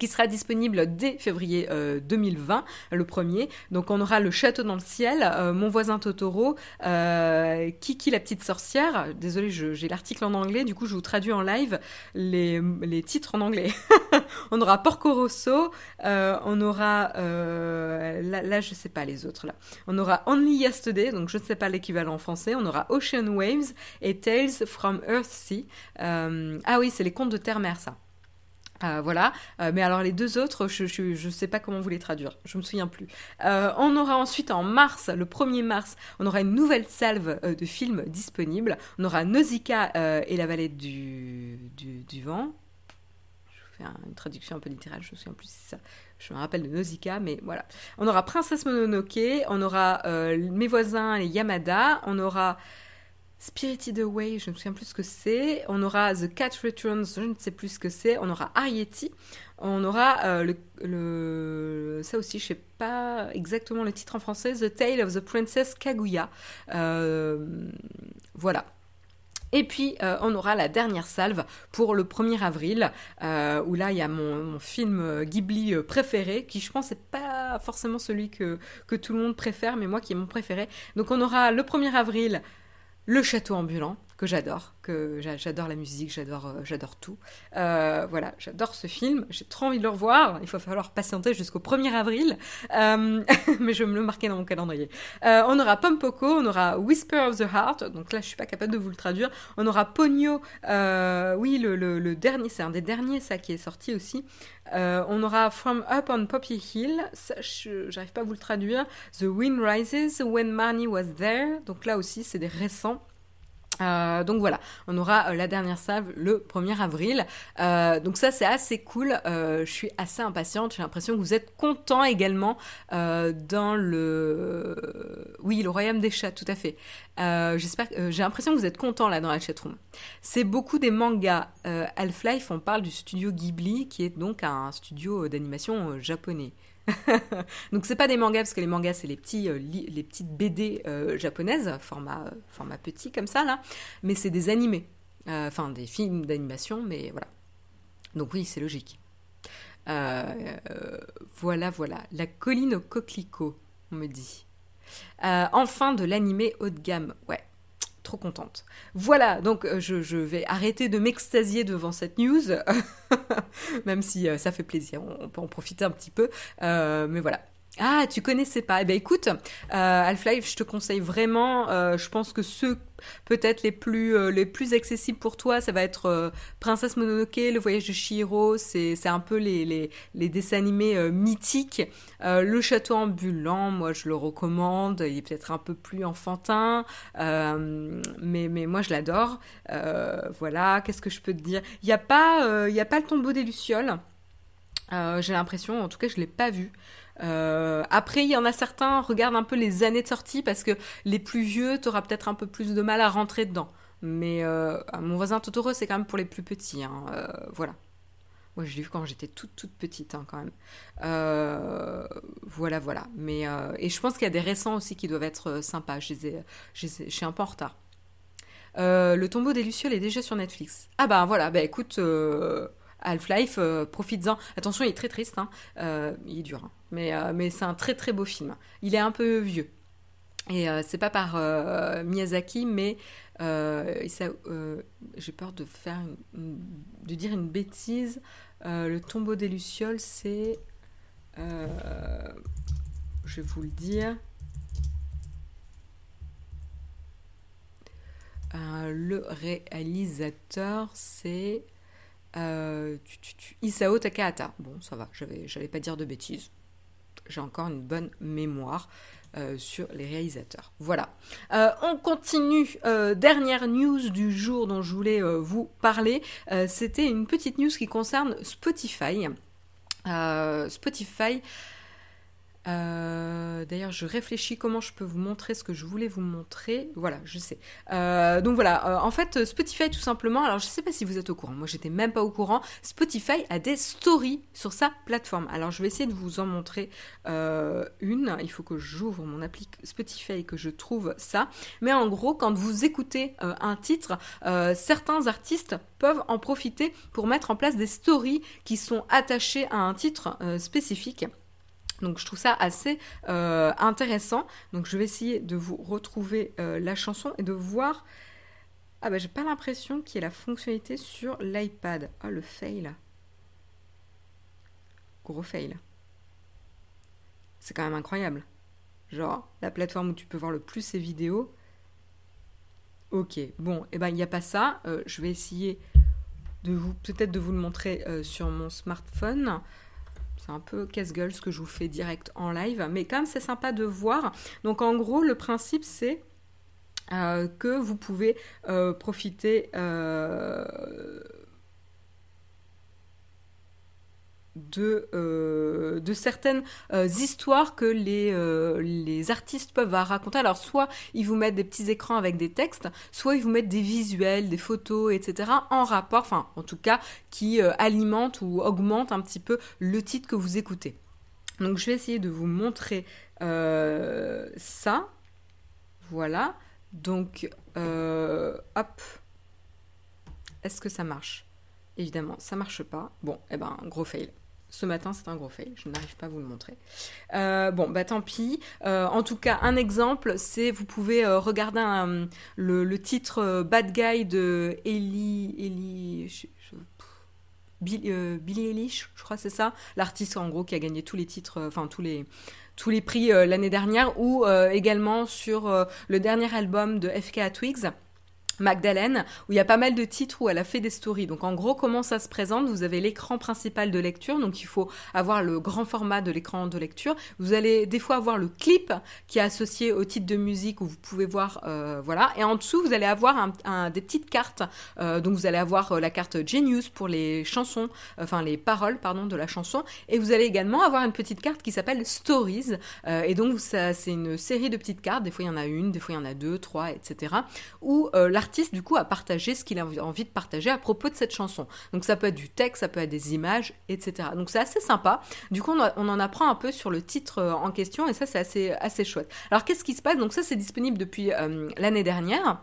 A: qui sera disponible dès février 2020, euh, le premier. Donc on aura Le Château dans le ciel, euh, Mon voisin Totoro, euh, Kiki la petite sorcière. Désolé, j'ai l'article en anglais, du coup je vous traduis en live les, les titres en anglais. [laughs] on aura Porco Rosso, on aura là, là je sais pas les autres là. On aura Only Yesterday, donc je ne sais pas l'équivalent en français. On aura Ocean Waves et Tales from Earthsea. ah oui, c'est les contes de terre-mer ça. Euh, voilà, euh, mais alors les deux autres, je ne sais pas comment vous les traduire, je me souviens plus. Euh, on aura ensuite en mars, le 1er mars, on aura une nouvelle salve de films disponibles. On aura Nausicaa et la vallée du, vent. Je fais une traduction un peu littérale, je me souviens plus si ça. Je me rappelle de Nausicaa, mais voilà. On aura Princesse Mononoke, on aura Mes voisins les Yamada, on aura Spirited Away, je ne me souviens plus ce que c'est. On aura The Cat Returns, je ne sais plus ce que c'est. On aura Arietti. On aura euh, le, ça aussi, je sais pas exactement le titre en français, The Tale of the Princess Kaguya. Euh, voilà. Et puis, euh, on aura la dernière salve pour le 1er avril, où là, il y a mon, film Ghibli préféré, qui je pense n'est pas forcément celui que, que tout le monde préfère, mais moi qui est mon préféré. Donc, on aura le 1er avril le château ambulant, que j'adore, que j'adore la musique, j'adore euh, j'adore tout. Euh, voilà, j'adore ce film, j'ai trop envie de le revoir, il va falloir patienter jusqu'au 1er avril, euh, [laughs] mais je vais me le marquer dans mon calendrier. on aura Pompoko, on aura Whisper of the Heart, donc là je suis pas capable de vous le traduire, on aura Pogno, oui le, dernier, c'est un des derniers ça qui est sorti aussi, on aura From Up on Poppy Hill, j'arrive pas à vous le traduire, The Wind Rises, When Marnie Was There, donc là aussi c'est des récents. Euh, donc voilà, on aura euh, la dernière salve le 1er avril. Euh, donc ça c'est assez cool. je suis assez impatiente. J'ai l'impression que vous êtes content également dans le, oui, le royaume des chats, tout à fait. J'espère. J'ai l'impression que vous êtes content là dans la chatroom. C'est beaucoup des mangas. Half-Life, on parle du studio Ghibli, qui est donc un studio d'animation japonais. [laughs] Donc c'est pas des mangas parce que les mangas c'est les petits euh, les petites BD euh, japonaises format euh, format petit comme ça là, mais c'est des animés, enfin des films d'animation, mais voilà. Donc oui c'est logique. voilà voilà la colline au coquelicot on me dit. enfin de l'animé haut de gamme, ouais contente. Voilà, donc euh, je, vais arrêter de m'extasier devant cette news, [laughs] même si euh, ça fait plaisir, on, peut en profiter un petit peu, euh, mais voilà. Ah, tu connaissais pas. Eh ben écoute, euh, Half-Life, je te conseille vraiment. Euh, je pense que ceux peut-être les plus euh, les plus accessibles pour toi, ça va être euh, Princesse Mononoke, Le Voyage de Chihiro. C'est un peu les les, les dessins animés mythiques. le Château ambulant, moi je le recommande. Il est peut-être un peu plus enfantin, mais mais moi je l'adore. voilà. Qu'est-ce que je peux te dire? Il y a pas y a pas le tombeau des lucioles. J'ai l'impression, en tout cas, je l'ai pas vu. Euh, après, il y en a certains, regarde un peu les années de sortie parce que les plus vieux, tu auras peut-être un peu plus de mal à rentrer dedans. Mais euh, mon voisin Totoro, c'est quand même pour les plus petits. Hein, euh, voilà. Moi, je l'ai vu quand j'étais toute, toute petite, hein, quand même. voilà, voilà. Mais, et je pense qu'il y a des récents aussi qui doivent être sympas. Je, suis un peu en retard. le tombeau des Lucioles est déjà sur Netflix. Ah bah voilà, bah écoute, Half-Life, euh, profites-en. Attention, il est très triste, hein. euh, il est dur. Mais, euh, mais c'est un très très beau film. Il est un peu vieux. Et c'est pas par Miyazaki, mais j'ai peur de faire de dire une bêtise. le tombeau des lucioles, c'est, je vais vous le dire. le réalisateur, c'est euh, Isao Takahata. Bon, ça va, j'allais pas dire de bêtises. J'ai encore une bonne mémoire euh, sur les réalisateurs. Voilà. Euh, on continue. dernière news du jour dont je voulais vous parler. C'était une petite news qui concerne Spotify. Spotify euh, d'ailleurs, je réfléchis comment je peux vous montrer ce que je voulais vous montrer. Voilà, je sais. Euh, donc voilà, euh, en fait, Spotify tout simplement, alors je sais pas si vous êtes au courant, moi j'étais même pas au courant, Spotify a des stories sur sa plateforme. Alors je vais essayer de vous en montrer une. Il faut que j'ouvre mon appli Spotify et que je trouve ça. Mais en gros, quand vous écoutez un titre, certains artistes peuvent en profiter pour mettre en place des stories qui sont attachées à un titre spécifique. Donc je trouve ça assez euh, intéressant. Donc je vais essayer de vous retrouver euh, la chanson et de voir. Ah bah j'ai pas l'impression qu'il y ait la fonctionnalité sur l'iPad. Oh le fail. Gros fail. C'est quand même incroyable. Genre la plateforme où tu peux voir le plus ces vidéos. Ok, bon, et eh ben il n'y a pas ça. Euh, je vais essayer de vous peut-être de vous le montrer sur mon smartphone. C'est un peu casse-gueule ce que je vous fais direct en live, mais quand même c'est sympa de voir. Donc en gros, le principe c'est euh, que vous pouvez euh, profiter euh, de, euh, de certaines euh, histoires que les, euh, les artistes peuvent raconter. Alors soit ils vous mettent des petits écrans avec des textes, soit ils vous mettent des visuels, des photos, etc. en rapport, enfin en tout cas qui alimentent ou augmentent un petit peu le titre que vous écoutez. Donc je vais essayer de vous montrer ça. Voilà. Donc hop. Est-ce que ça marche? Évidemment, ça marche pas. Bon, eh ben, gros fail. Ce matin, c'est un gros fail, je n'arrive pas à vous le montrer. Euh, bon, bah tant pis. Euh, en tout cas, un exemple, c'est vous pouvez euh, regarder le, titre Bad Guy de Ellie, Ellie, Billy Eilish, je crois c'est ça, l'artiste en gros qui a gagné tous les titres, enfin tous les tous les prix l'année dernière, ou également sur le dernier album de FK Twigs. Magdalene, où il y a pas mal de titres où elle a fait des stories. Donc en gros, comment ça se présente? Vous avez l'écran principal de lecture, donc il faut avoir le grand format de l'écran de lecture. Vous allez des fois avoir le clip qui est associé au titre de musique où vous pouvez voir, euh, voilà. Et en dessous, vous allez avoir des petites cartes. Euh, donc vous allez avoir euh, la carte Genius pour les chansons, enfin les paroles, pardon, de la chanson. Et vous allez également avoir une petite carte qui s'appelle Stories. et donc c'est une série de petites cartes. Des fois il y en a une, des fois il y en a deux, trois, etc. Où du coup à partager ce qu'il a envie de partager à propos de cette chanson. Donc ça peut être du texte, ça peut être des images, etc. Donc c'est assez sympa. Du coup on, en apprend un peu sur le titre euh, en question et ça c'est assez, assez chouette. Alors qu'est-ce qui se passe? Donc ça c'est disponible depuis euh, l'année dernière.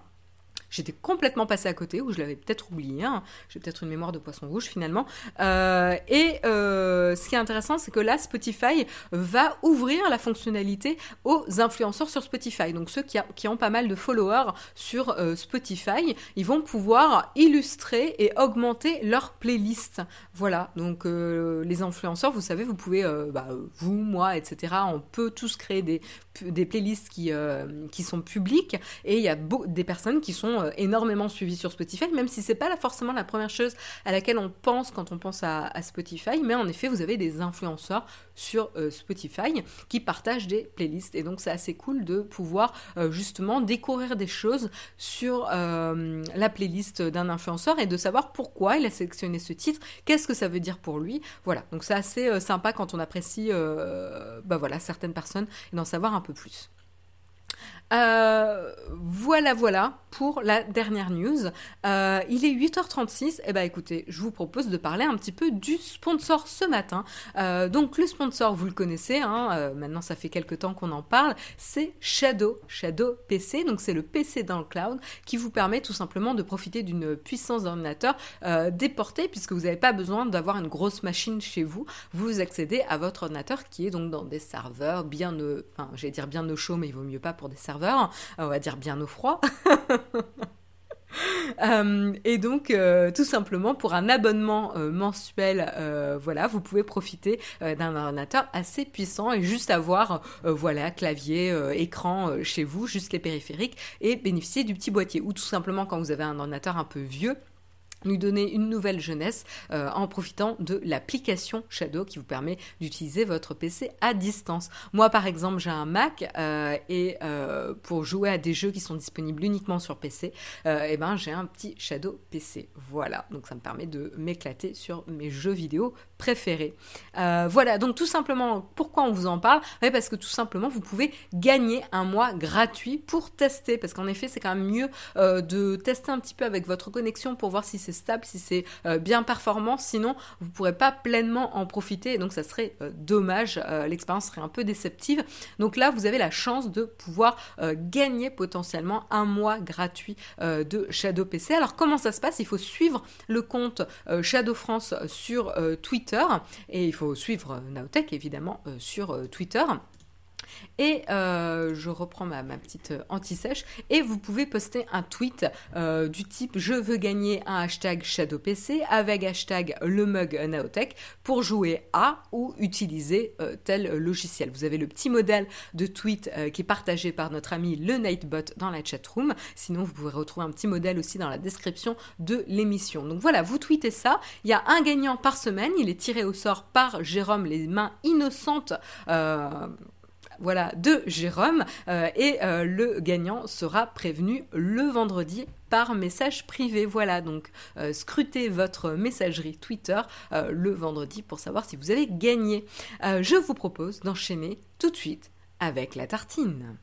A: J'étais complètement passé à côté, ou je l'avais peut-être oublié. Hein. J'ai peut-être une mémoire de poisson rouge finalement. Euh, et euh, ce qui est intéressant, c'est que là, Spotify va ouvrir la fonctionnalité aux influenceurs sur Spotify. Donc ceux qui, ont pas mal de followers sur euh, Spotify, ils vont pouvoir illustrer et augmenter leur playlist. Voilà, donc les influenceurs, vous savez, vous pouvez, bah, vous, moi, etc., on peut tous créer des, des playlists qui, qui sont publiques et il y a des personnes qui sont euh, énormément suivies sur Spotify, même si c'est pas forcément la première chose à laquelle on pense quand on pense à, Spotify, mais en effet, vous avez des influenceurs sur euh, Spotify qui partagent des playlists. Et donc, c'est assez cool de pouvoir euh, justement découvrir des choses sur la playlist d'un influenceur et de savoir pourquoi il a sélectionné ce titre, qu'est-ce que ça veut dire pour lui. Voilà, donc c'est assez sympa quand on apprécie bah voilà, certaines personnes et d'en savoir un peu plus. Euh, voilà, voilà pour la dernière news. Euh, il est 8h36. Et eh ben écoutez, je vous propose de parler un petit peu du sponsor ce matin. Euh, donc le sponsor, vous le connaissez, hein, maintenant ça fait quelques temps qu'on en parle, c'est Shadow, Shadow PC. Donc c'est le PC dans le cloud qui vous permet tout simplement de profiter d'une puissance d'ordinateur déportée puisque vous n'avez pas besoin d'avoir une grosse machine chez vous. Vous accédez à votre ordinateur qui est donc dans des serveurs bien, enfin j'allais dire bien au chaud, mais il vaut mieux pas pour des serveurs on va dire bien au froid. [laughs] Euh, et donc, euh, tout simplement, pour un abonnement euh, mensuel, voilà, vous pouvez profiter d'un ordinateur assez puissant et juste avoir, voilà, clavier, écran chez vous, juste les périphériques, et bénéficier du petit boîtier. Ou tout simplement, quand vous avez un ordinateur un peu vieux, lui donner une nouvelle jeunesse euh, en profitant de l'application Shadow qui vous permet d'utiliser votre PC à distance. Moi par exemple j'ai un Mac euh, et euh, pour jouer à des jeux qui sont disponibles uniquement sur PC, eh ben j'ai un petit Shadow PC. Voilà, donc ça me permet de m'éclater sur mes jeux vidéo préférés. voilà, donc tout simplement pourquoi on vous en parle? Parce que tout simplement vous pouvez gagner un mois gratuit pour tester parce qu'en effet c'est quand même mieux de tester un petit peu avec votre connexion pour voir si c'est stable, si c'est euh, bien performant, sinon vous ne pourrez pas pleinement en profiter et donc ça serait euh, dommage, euh, l'expérience serait un peu déceptive. Donc là, vous avez la chance de pouvoir gagner potentiellement un mois gratuit de Shadow PC. Alors comment ça se passe? Il faut suivre le compte Shadow France sur Twitter et il faut suivre Naotech évidemment sur Twitter. Et euh, je reprends ma, petite euh, anti-sèche. Et vous pouvez poster un tweet euh, du type je veux gagner un hashtag ShadowPC avec hashtag le mug Naotech pour jouer à ou utiliser tel logiciel. Vous avez le petit modèle de tweet qui est partagé par notre ami le Nightbot dans la chatroom. Sinon, vous pouvez retrouver un petit modèle aussi dans la description de l'émission. Donc voilà, vous tweetez ça. Il y a un gagnant par semaine. Il est tiré au sort par Jérôme, les mains innocentes voilà, de Jérôme. Euh, et euh, le gagnant sera prévenu le vendredi par message privé. Voilà, donc euh, scrutez votre messagerie Twitter le vendredi pour savoir si vous avez gagné. je vous propose d'enchaîner tout de suite avec la tartine.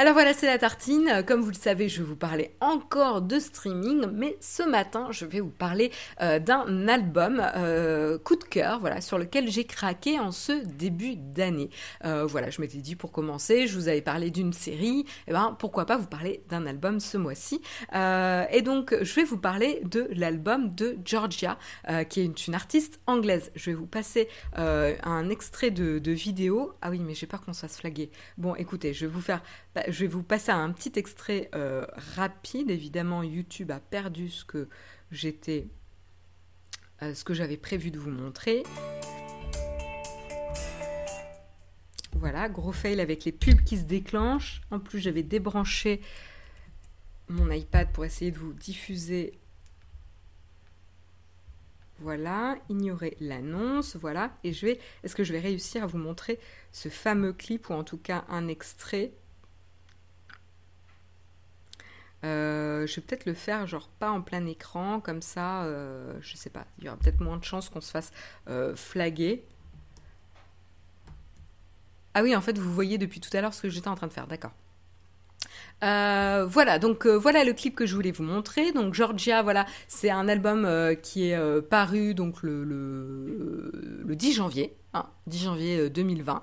A: Alors voilà, c'est la tartine. Comme vous le savez, je vais vous parler encore de streaming, mais ce matin, je vais vous parler euh, d'un album euh, coup de cœur, voilà, sur lequel j'ai craqué en ce début d'année. Euh, voilà, je m'étais dit pour commencer, je vous avais parlé d'une série, et eh ben pourquoi pas vous parler d'un album ce mois-ci. et donc, je vais vous parler de l'album de Georgia, qui est une, artiste anglaise. Je vais vous passer un extrait de, vidéo. Ah oui, mais j'ai peur qu'on se fasse flaguer. Bon, écoutez, je vais vous faire bah, je vais vous passer un petit extrait euh, rapide. Évidemment, YouTube a perdu ce que j'étais, euh, ce que j'avais prévu de vous montrer. Voilà, gros fail avec les pubs qui se déclenchent. En plus, j'avais débranché mon iPad pour essayer de vous diffuser. Voilà, ignorer l'annonce, voilà. Et je vais, est-ce que je vais réussir à vous montrer ce fameux clip ou en tout cas un extrait? Euh, je vais peut-être le faire, genre pas en plein écran, comme ça, euh, je sais pas, il y aura peut-être moins de chances qu'on se fasse euh, flaguer. Ah oui, en fait, vous voyez depuis tout à l'heure ce que j'étais en train de faire, d'accord. Voilà, donc voilà le clip que je voulais vous montrer. Donc Georgia, voilà, c'est un album qui est paru donc le, le 10 janvier. 10 janvier 2020.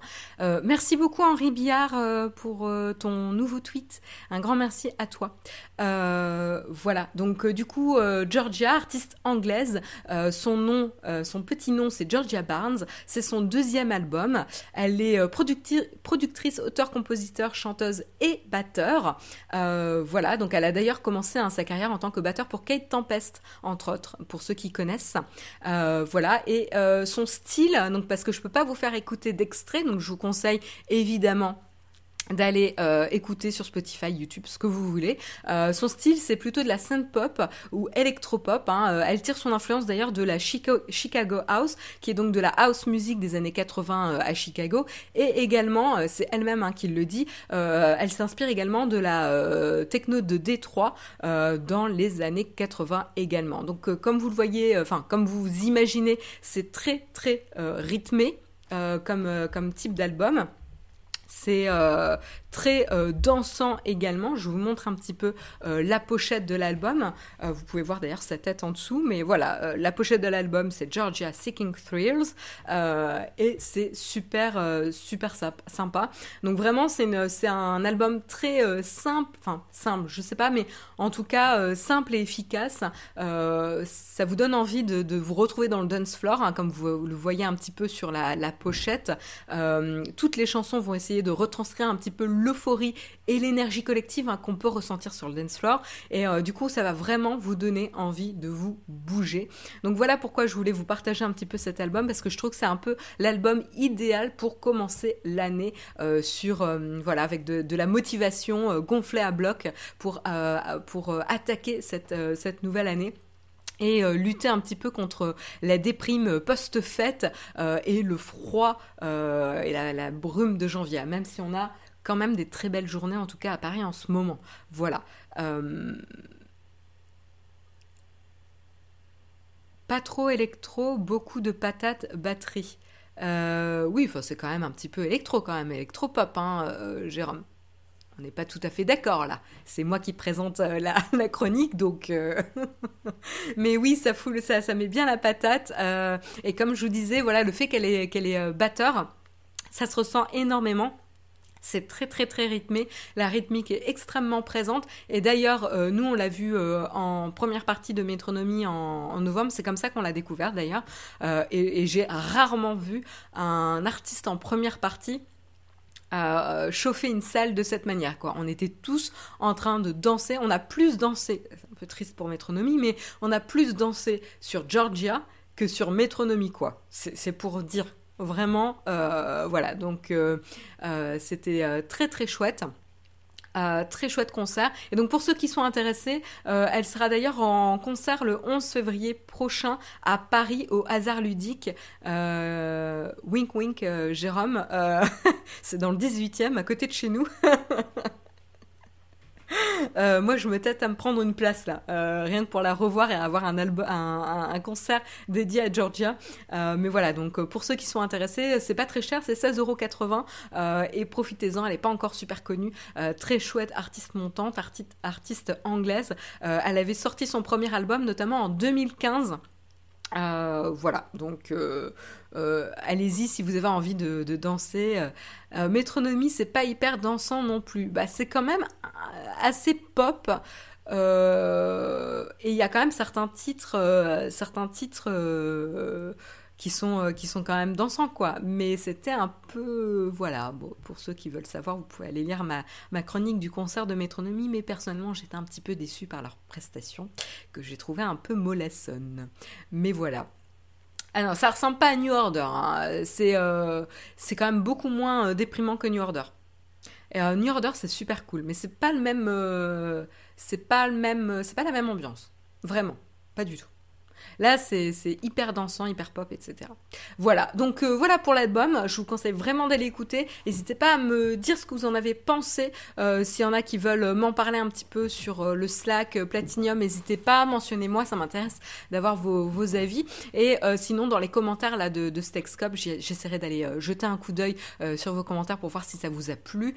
A: merci beaucoup Henri Billard pour ton nouveau tweet. Un grand merci à toi. voilà, donc du coup Georgia, artiste anglaise, son nom, son petit nom c'est Georgia Barnes. C'est son deuxième album. Elle est productrice, auteur, compositeur, chanteuse et batteur. Euh, voilà, donc elle a d'ailleurs commencé hein, sa carrière en tant que batteur pour Kate Tempest, entre autres, pour ceux qui connaissent. Euh, voilà, et euh, son style, donc parce que je peux pas vous faire écouter d'extrait, donc je vous conseille évidemment d'aller euh, écouter sur Spotify, YouTube, ce que vous voulez. Euh, son style, c'est plutôt de la synth pop ou electropop. Hein. Euh, elle tire son influence d'ailleurs de la Chicago House, qui est donc de la house music des années 80 à Chicago. Et également, c'est elle-même hein, qui le dit, elle s'inspire également de la techno de Détroit dans les années 80 également. Donc, comme vous le voyez, enfin, comme vous imaginez, c'est très très rythmé comme, comme type d'album. C'est euh, très euh, dansant également. Je vous montre un petit peu euh, la pochette de l'album. vous pouvez voir d'ailleurs sa tête en dessous, mais voilà, la pochette de l'album c'est Georgia Seeking Thrills et c'est super super sympa. Donc vraiment c'est un album très simple, enfin simple, je sais pas, mais en tout cas simple et efficace. ça vous donne envie de, vous retrouver dans le dance floor, hein, comme vous, le voyez un petit peu sur la, la pochette. toutes les chansons vont essayer de retranscrire un petit peu l'euphorie et l'énergie collective hein, qu'on peut ressentir sur le dance floor. Et euh, du coup, ça va vraiment vous donner envie de vous bouger. Donc voilà pourquoi je voulais vous partager un petit peu cet album parce que je trouve que c'est un peu l'album idéal pour commencer l'année euh, sur euh, voilà avec de, la motivation gonflée à bloc pour pour attaquer cette cette nouvelle année et lutter un petit peu contre la déprime post-fête et le froid et la, brume de janvier, même si on a quand même des très belles journées, en tout cas à Paris en ce moment. Voilà. Pas trop électro, beaucoup de patates, batterie. oui, c'est quand même un petit peu électro quand même, électro-pop, hein, Jérôme on n'est pas tout à fait d'accord là. C'est moi qui présente euh, la, [laughs] chronique, donc. Euh, [laughs] mais oui, ça fout, ça, ça met bien la patate. Euh, et comme je vous disais, voilà, le fait qu'elle est batteur, ça se ressent énormément. C'est très très très rythmé. La rythmique est extrêmement présente. Et d'ailleurs, nous on l'a vu en première partie de Métronomie en, novembre. C'est comme ça qu'on l'a découvert d'ailleurs. et j'ai rarement vu un artiste en première partie euh, chauffer une salle de cette manière. Quoi. On était tous en train de danser. On a plus dansé, c'est un peu triste pour Métronomie, mais on a plus dansé sur Georgia que sur Métronomie. quoi. C'est pour dire vraiment, euh, voilà. Donc euh, c'était très très chouette. Euh, très chouette concert. Et donc pour ceux qui sont intéressés, euh, elle sera d'ailleurs en concert le 11 février prochain à Paris au Hasard Ludique. Euh, wink wink Jérôme, [laughs] c'est dans le 18e à côté de chez nous. [laughs] [laughs] Euh, moi, je me tête à me prendre une place là, euh, rien que pour la revoir et avoir un, concert dédié à Georgia. Euh, mais voilà, donc pour ceux qui sont intéressés, c'est pas très cher, c'est 16,80€ et profitez-en. Elle est pas encore super connue, très chouette artiste montante, artiste anglaise. elle avait sorti son premier album, notamment en 2015. Euh, voilà, donc euh, euh, allez-y si vous avez envie de, danser. Métronomie, c'est pas hyper dansant non plus. Bah, c'est quand même assez pop. et il y a quand même certains titres, certains titres qui sont, euh, qui sont quand même dansants, quoi. Mais c'était un peu. Voilà, bon, pour ceux qui veulent savoir, vous pouvez aller lire ma, ma chronique du concert de Métronomie, mais personnellement, j'étais un petit peu déçue par leur prestation, que j'ai trouvé un peu mollassonne. Mais voilà. Ah non, ça ressemble pas à New Order. Hein. C'est euh, quand même beaucoup moins euh, déprimant que New Order. Et New Order, c'est super cool, mais c'est pas le même. c'est pas le même. C'est pas la même ambiance. Vraiment. Pas du tout. Là, c'est hyper dansant, hyper pop, etc. Voilà, donc euh, voilà pour l'album. Je vous conseille vraiment d'aller écouter. N'hésitez pas à me dire ce que vous en avez pensé. Euh, S'il y en a qui veulent m'en parler un petit peu sur euh, le Slack Platinum, n'hésitez pas, mentionnez-moi, ça m'intéresse d'avoir vos, avis. Et sinon, dans les commentaires là de, de j'essaierai d'aller jeter un coup d'œil sur vos commentaires pour voir si ça vous a plu.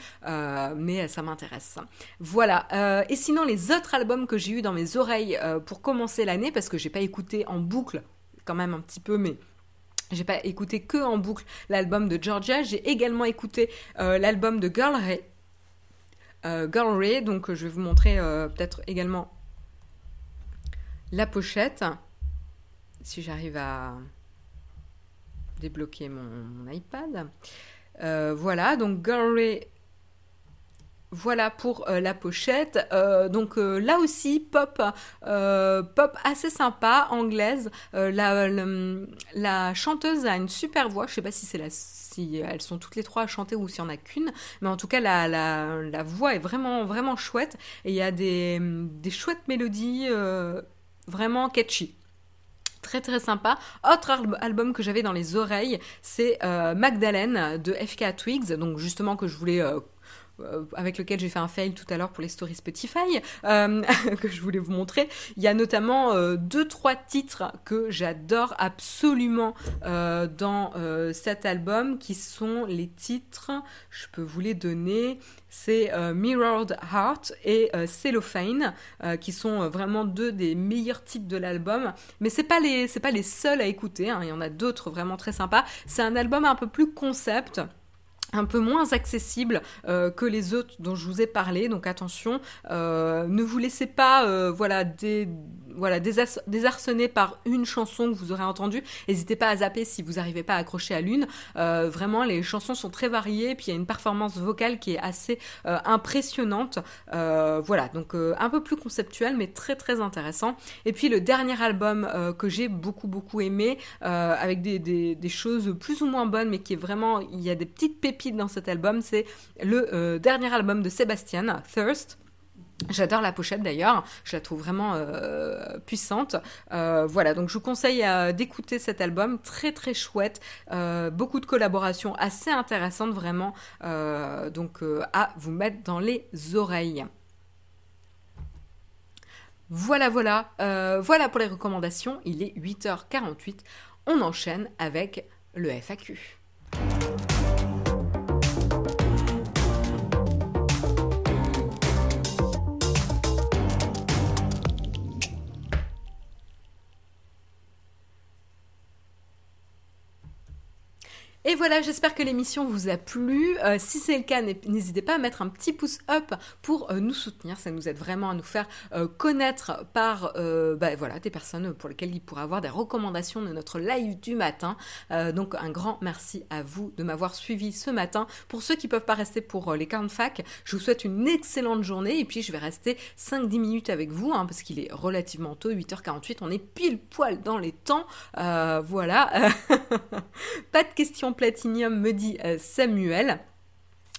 A: mais ça m'intéresse. Voilà. et sinon, les autres albums que j'ai eu dans mes oreilles pour commencer l'année, parce que j'ai pas écouté en boucle, quand même un petit peu, mais j'ai pas écouté que en boucle l'album de Georgia, j'ai également écouté euh, l'album de Girl Ray. Euh, Girl Ray, donc je vais vous montrer euh, peut-être également la pochette, si j'arrive à débloquer mon iPad. voilà, donc Girl Ray voilà pour euh, la pochette. Euh, donc euh, là aussi, pop, pop assez sympa, anglaise. La, chanteuse a une super voix. Je sais pas si c'est elles sont toutes les trois à chanter ou s'il y en a qu'une, mais en tout cas la, voix est vraiment vraiment chouette et il y a des, chouettes mélodies vraiment catchy très très sympa. Autre album que j'avais dans les oreilles, c'est Magdalene de FK Twigs, donc justement que je voulais euh, avec lequel j'ai fait un fail tout à l'heure pour les stories Spotify, euh, [laughs] que je voulais vous montrer. Il y a notamment euh, deux, trois titres que j'adore absolument dans cet album, qui sont les titres, je peux vous les donner, c'est Mirrored Heart et Cellophane, qui sont vraiment deux des meilleurs titres de l'album. Mais c'est pas pas les seuls à écouter, hein. il y en a d'autres vraiment très sympas. C'est un album un peu plus concept un peu moins accessible euh, que les autres dont je vous ai parlé. Donc attention, euh, ne vous laissez pas euh, voilà voilà, désarçonné par une chanson que vous aurez entendue. N'hésitez pas à zapper si vous n'arrivez pas à accrocher à l'une. Vraiment, les chansons sont très variées, puis il y a une performance vocale qui est assez impressionnante. Voilà, donc un peu plus conceptuel, mais très très intéressant. Et puis le dernier album que j'ai beaucoup beaucoup aimé, avec des, des, des, choses plus ou moins bonnes, mais qui est vraiment, il y a des petites pépites dans cet album, c'est le dernier album de Sébastien, Thirst. J'adore la pochette d'ailleurs, je la trouve vraiment euh, puissante. Euh, voilà, donc je vous conseille euh, d'écouter cet album, très très chouette, beaucoup de collaborations assez intéressantes vraiment, donc à vous mettre dans les oreilles. Voilà, voilà, voilà pour les recommandations, il est 8h48, on enchaîne avec le FAQ. Et voilà, j'espère que l'émission vous a plu. Euh, si c'est le cas, n'hésitez pas à mettre un petit pouce up pour euh, nous soutenir. Ça nous aide vraiment à nous faire euh, connaître par bah, voilà, des personnes pour lesquelles il pourrait avoir des recommandations de notre live du matin. donc un grand merci à vous de m'avoir suivi ce matin. Pour ceux qui ne peuvent pas rester pour les 40 fac, je vous souhaite une excellente journée et puis je vais rester 5-10 minutes avec vous hein, parce qu'il est relativement tôt, 8h48. On est pile poil dans les temps. voilà. [laughs] pas de questions Platinium, me dit euh, Samuel.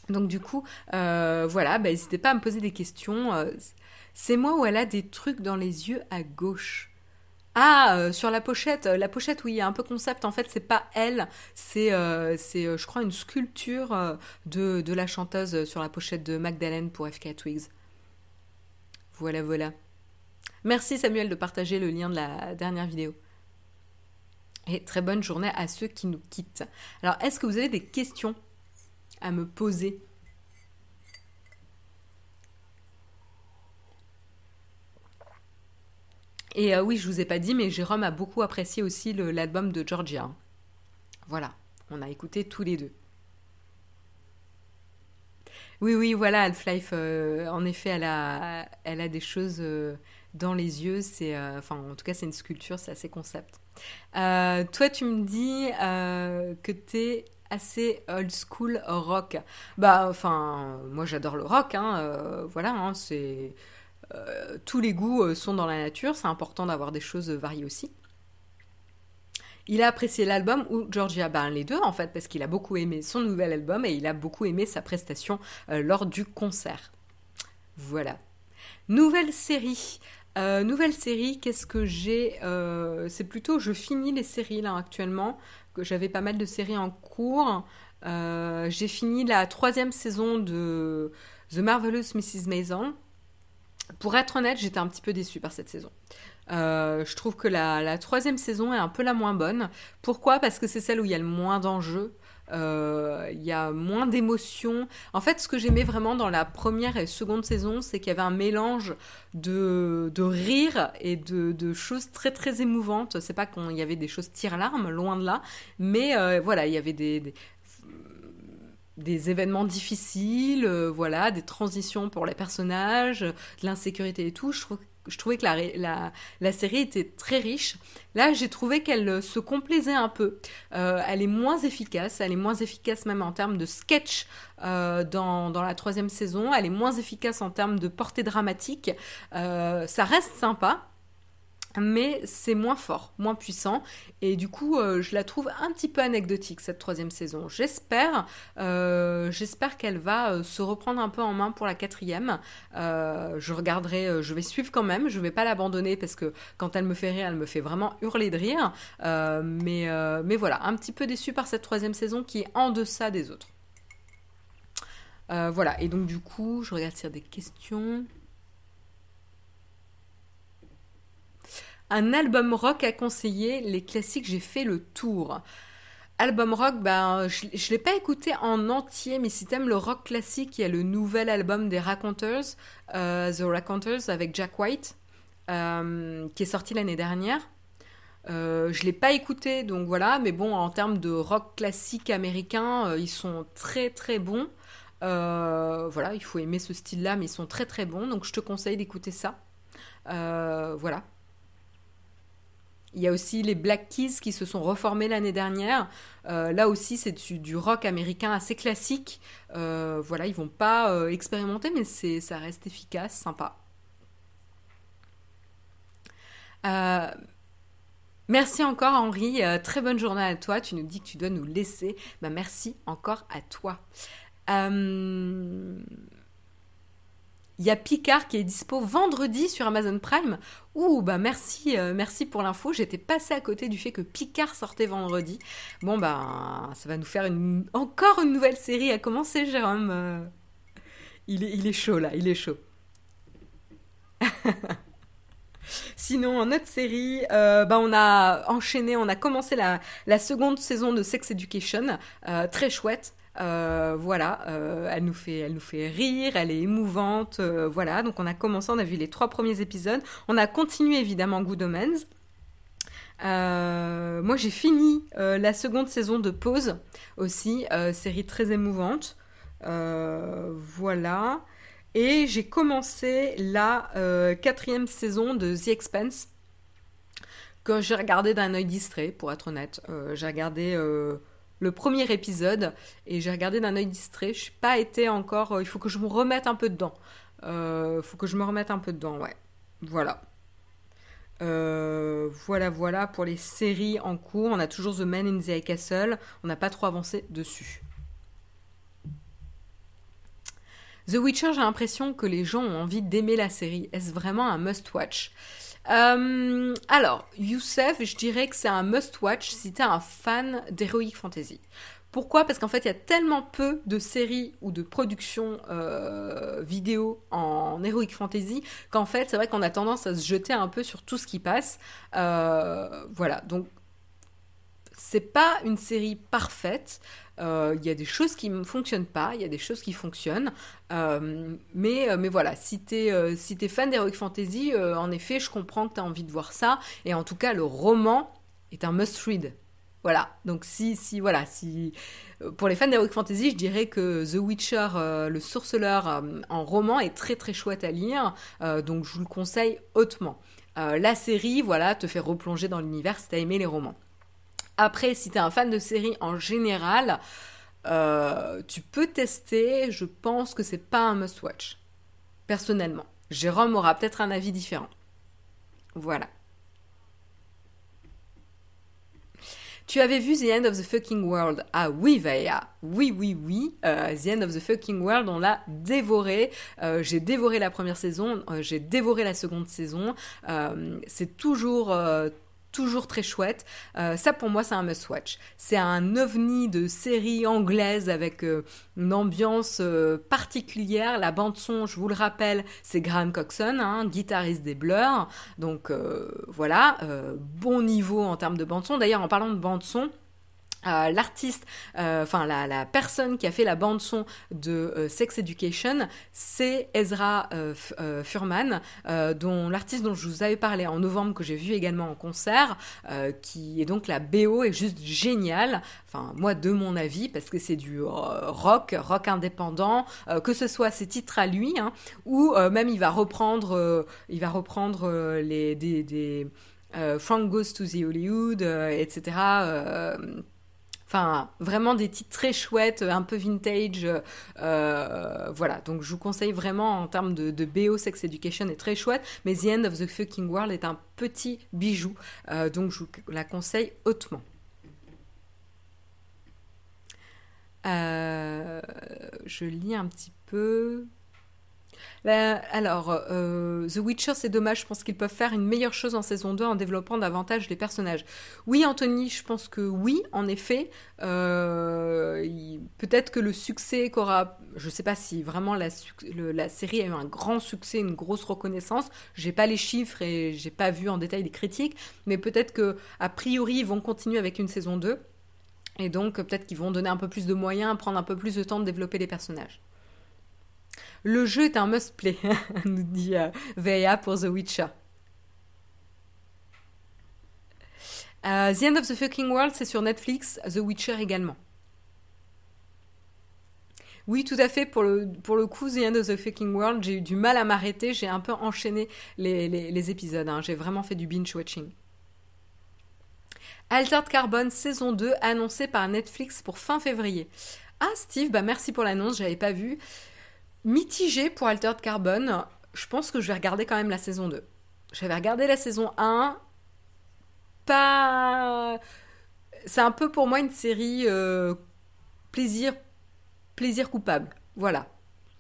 A: Donc du coup, euh, voilà, bah, n'hésitez pas à me poser des questions. Euh, c'est moi ou elle a des trucs dans les yeux à gauche ah, sur la pochette, la pochette, oui, il y a un peu concept. En fait, c'est pas elle, c'est, c'est, je crois, une sculpture de, de, la chanteuse sur la pochette de Magdalene pour FK Twigs. Voilà, voilà. Merci Samuel de partager le lien de la dernière vidéo. Et très bonne journée à ceux qui nous quittent. Alors, est-ce que vous avez des questions à me poser? Et euh, oui, je vous ai pas dit, mais Jérôme a beaucoup apprécié aussi l'album de Georgia. Voilà, on a écouté tous les deux. Oui, oui, voilà, Half-Life, euh, en effet, elle a, elle a des choses euh, dans les yeux. C'est, enfin, en tout cas, c'est une sculpture, c'est assez concept. Euh, toi, tu me dis euh, que t'es assez old school rock. Bah, enfin, moi j'adore le rock, hein, euh, voilà, hein, c'est. tous les goûts sont dans la nature, c'est important d'avoir des choses variées aussi. Il a apprécié l'album ou Georgia? Ben les deux en fait, parce qu'il a beaucoup aimé son nouvel album et il a beaucoup aimé sa prestation lors du concert. Voilà. Nouvelle série. Euh, nouvelle série, qu'est-ce que j'ai euh, C'est plutôt, je finis les séries là actuellement, j'avais pas mal de séries en cours. Euh, j'ai fini la troisième saison de The Marvelous Mrs. Maison. Pour être honnête, j'étais un petit peu déçue par cette saison. je trouve que la, la, troisième saison est un peu la moins bonne. Pourquoi? Parce que c'est celle où il y a le moins d'enjeux. Euh, il y a moins d'émotions. En fait, ce que j'aimais vraiment dans la première et seconde saison, c'est qu'il y avait un mélange de, de rire et de, de, choses très très émouvantes. C'est pas qu'il y avait des choses tire-larmes, loin de là, mais euh, voilà, il y avait des, des événements difficiles, euh, voilà, des transitions pour les personnages, de l'insécurité et tout. Je trouve je trouvais que la, la, série était très riche. Là, j'ai trouvé qu'elle euh, se complaisait un peu. Euh, elle est moins efficace, elle est moins efficace même en termes de sketch euh, dans, dans, la troisième saison, elle est moins efficace en termes de portée dramatique. ça reste sympa, mais c'est moins fort, moins puissant, et du coup, euh, je la trouve un petit peu anecdotique cette troisième saison. J'espère, euh, j'espère qu'elle va euh, se reprendre un peu en main pour la quatrième. je regarderai, je vais suivre quand même, je vais pas l'abandonner parce que quand elle me fait rire, elle me fait vraiment hurler de rire. mais, mais voilà, un petit peu déçu par cette troisième saison qui est en deçà des autres. voilà, et donc du coup, je regarde s'il y a des questions. Un album rock à conseiller, les classiques, j'ai fait le tour. Album rock, ben, je ne l'ai pas écouté en entier, mais si t'aimes le rock classique, il y a le nouvel album des Raconteurs, euh, The Raconteurs, avec Jack White, euh, qui est sorti l'année dernière. Euh, je l'ai pas écouté, donc voilà, mais bon, en termes de rock classique américain, ils sont très très bons. voilà, il faut aimer ce style-là, mais ils sont très très bons, donc je te conseille d'écouter ça. voilà, il y a aussi les Black Keys qui se sont reformés l'année dernière. Euh, là aussi, c'est du, rock américain assez classique. Euh, voilà, ils vont pas euh, expérimenter, mais ça reste efficace, sympa. merci encore Henri, très bonne journée à toi. Tu nous dis que tu dois nous laisser. Bah, merci encore à toi. Il y a Picard qui est dispo vendredi sur Amazon Prime. Ouh, bah merci, euh, merci pour l'info. J'étais passée à côté du fait que Picard sortait vendredi. Bon, bah, ça va nous faire encore une nouvelle série à commencer, Jérôme. Euh, il, est, chaud là, il est chaud. [laughs] Sinon, en autre série, euh, bah, on a enchaîné, on a commencé la seconde saison de Sex Education, très chouette. Euh, voilà, euh, elle nous fait, elle nous fait rire, elle est émouvante, euh, voilà. Donc on a commencé, on a vu les trois premiers épisodes, on a continué évidemment Good Omens. moi j'ai fini la seconde saison de Pause aussi, série très émouvante, voilà. Et j'ai commencé la quatrième saison de The Expanse que j'ai regardé d'un œil distrait, pour être honnête. j'ai regardé le premier épisode et j'ai regardé d'un œil distrait. Je suis pas été encore. Euh, il faut que je me remette un peu dedans. Il euh, faut que je me remette un peu dedans, ouais. Voilà. Euh, voilà, voilà pour les séries en cours. On a toujours The Man in the Castle. On n'a pas trop avancé dessus. The Witcher, j'ai l'impression que les gens ont envie d'aimer la série. Est-ce vraiment un must-watch? Euh, alors, Youssef, je dirais que c'est un must-watch si t'es un fan d'Heroic Fantasy. Pourquoi? Parce qu'en fait, il y a tellement peu de séries ou de productions euh, vidéo en Heroic Fantasy qu'en fait, c'est vrai qu'on a tendance à se jeter un peu sur tout ce qui passe. Euh, voilà, donc c'est pas une série parfaite. Euh, il y a des choses qui ne fonctionnent pas, il y a des choses qui fonctionnent. Euh, mais, euh, mais voilà, si tu es, si fan d'Heroic Fantasy, en effet, je comprends que tu as envie de voir ça. Et en tout cas, le roman est un must-read. Voilà, donc si, si, voilà, si, pour les fans d'Heroic Fantasy, je dirais que The Witcher, le sorceleur en roman est très très chouette à lire, donc je vous le conseille hautement. la série, voilà, te fait replonger dans l'univers si t'as aimé les romans. Après, si tu es un fan de série en général, euh, tu peux tester. Je pense que c'est pas un must-watch. Personnellement. Jérôme aura peut-être un avis différent. Voilà. Tu avais vu The End of the Fucking World? Ah oui, Vaya. Oui, oui, oui. Euh, the End of the Fucking World, on l'a dévoré. Euh, j'ai dévoré la première saison, j'ai dévoré la seconde saison. c'est toujours toujours très chouette. Euh, ça pour moi c'est un must-watch. C'est un ovni de série anglaise avec euh, une ambiance euh, particulière. La bande son, je vous le rappelle, c'est Graham Coxon, hein, guitariste des Blur. Donc voilà, bon niveau en termes de bande son. D'ailleurs en parlant de bande son, euh, l'artiste, euh, enfin la, personne qui a fait la bande son de euh, Sex Education, c'est Ezra Furman, dont l'artiste dont je vous avais parlé en novembre que j'ai vu également en concert, qui est donc la BO est juste géniale. Enfin moi de mon avis parce que c'est du rock, rock indépendant, que ce soit ses titres à lui, hein, ou même il va reprendre, il va reprendre les des, Frank Goes to the Hollywood, etc. Enfin, vraiment des titres très chouettes, un peu vintage. Euh, voilà, donc je vous conseille vraiment en termes de, BO, Sex Education est très chouette, mais The End of the Fucking World est un petit bijou, euh, donc je vous la conseille hautement. Euh, je lis un petit peu. Ben, alors, euh, The Witcher, c'est dommage. Je pense qu'ils peuvent faire une meilleure chose en saison 2 en développant davantage les personnages. Oui, Anthony, je pense que oui, en effet. Euh, peut-être que le succès qu'aura. Je ne sais pas si vraiment la, la, série a eu un grand succès, une grosse reconnaissance. J'ai pas les chiffres et j'ai pas vu en détail les critiques. Mais peut-être que a priori, ils vont continuer avec une saison 2. Et donc, peut-être qu'ils vont donner un peu plus de moyens, prendre un peu plus de temps de développer les personnages. Le jeu est un must-play, [laughs] nous dit euh, pour The Witcher. Euh, the End of the Fucking World, c'est sur Netflix, The Witcher également. Oui, tout à fait. Pour le, pour le coup, The End of the Fucking World, j'ai eu du mal à m'arrêter. J'ai un peu enchaîné les, épisodes. Hein. J'ai vraiment fait du binge-watching. Altered Carbon saison 2 annoncée par Netflix pour fin février. Ah Steve, bah merci pour l'annonce, j'avais pas vu mitigé pour Altered Carbon. Je pense que je vais regarder quand même la saison 2. J'avais regardé la saison 1. Pas. C'est un peu pour moi une série euh, plaisir, plaisir coupable. Voilà.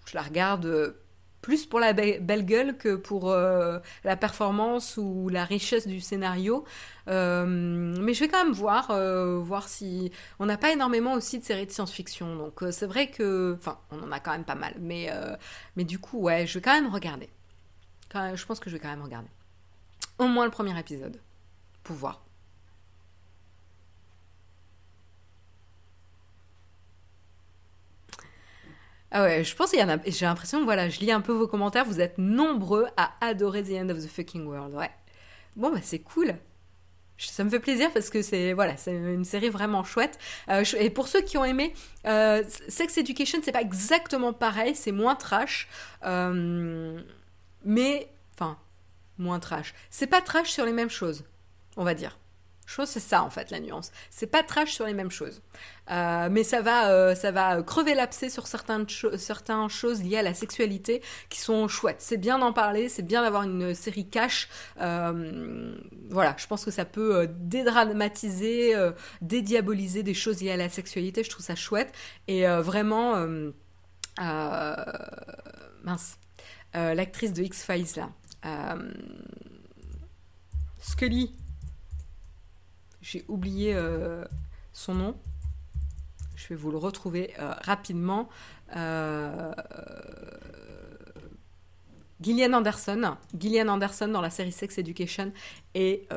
A: Je la regarde euh, plus pour la belle gueule que pour euh, la performance ou la richesse du scénario. Euh, mais je vais quand même voir, euh, voir si on n'a pas énormément aussi de séries de science-fiction. Donc c'est vrai que, enfin, on en a quand même pas mal. Mais, mais du coup, ouais, je vais quand même regarder. je pense que je vais quand même regarder. Au moins le premier épisode, pour voir. Ah ouais, je pense qu'il y en a. J'ai l'impression, voilà, je lis un peu vos commentaires, vous êtes nombreux à adorer The End of the Fucking World. Ouais. Bon, bah c'est cool. Ça me fait plaisir parce que c'est voilà, c'est une série vraiment chouette. Euh, et pour ceux qui ont aimé, euh, Sex Education, c'est pas exactement pareil, c'est moins trash, euh, mais enfin moins trash. C'est pas trash sur les mêmes choses, on va dire chose, c'est ça en fait la nuance. C'est pas trash sur les mêmes choses, euh, mais ça va, euh, ça va crever l'abcès sur certaines, certaines choses liées à la sexualité qui sont chouettes. C'est bien d'en parler, c'est bien d'avoir une série cash. Euh, voilà, je pense que ça peut dédramatiser, dédiaboliser des choses liées à la sexualité. Je trouve ça chouette et vraiment mince, l'actrice de X Files là. Scully, j'ai oublié euh, son nom. Je vais vous le retrouver euh, rapidement. Euh, Gillian Anderson. Gillian Anderson dans la série Sex Education est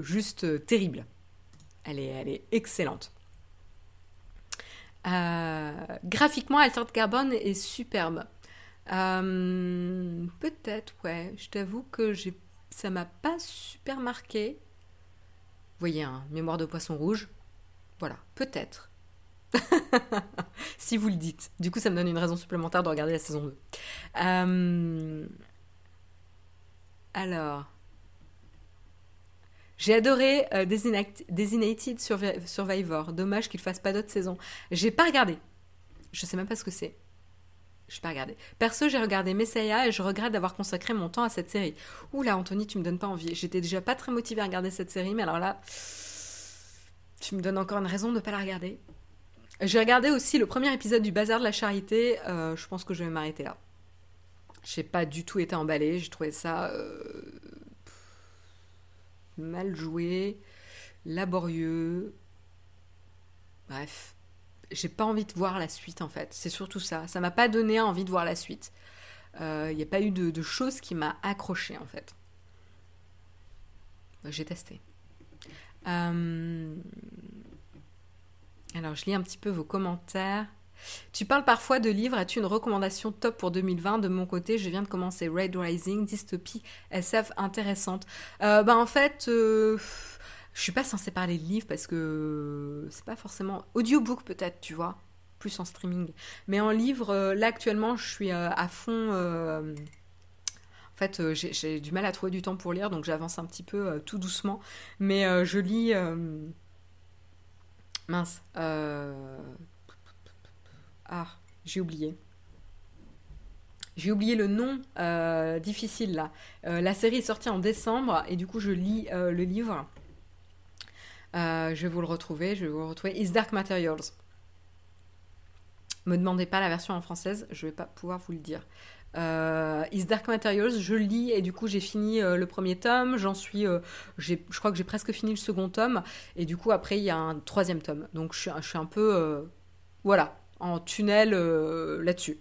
A: juste terrible. Elle est, elle est excellente. graphiquement, Altered Carbon est superbe. Peut-être, ouais. Je t'avoue que ça m'a pas super marqué voyez, un mémoire de poisson rouge. Voilà, peut-être. [laughs] si vous le dites. Du coup, ça me donne une raison supplémentaire de regarder la saison 2. Euh, alors. J'ai adoré euh, Designated Survivor. Dommage qu'il fasse pas d'autres saisons. J'ai pas regardé. Je sais même pas ce que c'est. Je pas regardé. Perso, j'ai regardé Messiah et je regrette d'avoir consacré mon temps à cette série. Oula, Anthony, tu me donnes pas envie. J'étais déjà pas très motivée à regarder cette série, mais alors là. Tu me donnes encore une raison de ne pas la regarder. J'ai regardé aussi le premier épisode du Bazar de la Charité. Euh, je pense que je vais m'arrêter là. J'ai pas du tout été emballée. J'ai trouvé ça euh, mal joué, laborieux. Bref, j'ai pas envie de voir la suite en fait. C'est surtout ça. Ça m'a pas donné envie de voir la suite. Il euh, n'y a pas eu de, de choses qui m'a accroché en fait. J'ai testé. Euh, alors, je lis un petit peu vos commentaires. Tu parles parfois de livres. As-tu une recommandation top pour 2020 De mon côté, je viens de commencer Red Rising, dystopie SF intéressante. Euh, ben, en fait, je suis pas censée parler de livres parce que c'est pas forcément. Audiobook peut-être, tu vois, plus en streaming. Mais en livre, euh, là actuellement, je suis à fond. En fait, j'ai du mal à trouver du temps pour lire, donc j'avance un petit peu tout doucement. Mais je lis. Mince. Ah, j'ai oublié. J'ai oublié le nom euh, difficile là. Euh, la série est sortie en décembre et du coup je lis euh, le livre. Je vais vous le retrouver. Je vais vous le retrouver. Is Dark Materials. Me demandez pas la version en française, je vais pas pouvoir vous le dire. Is Dark Materials, je lis et du coup j'ai fini le premier tome. J'en suis, je crois que j'ai presque fini le second tome et du coup après il y a un troisième tome. Donc je suis, je suis un peu, voilà, en tunnel euh, là-dessus.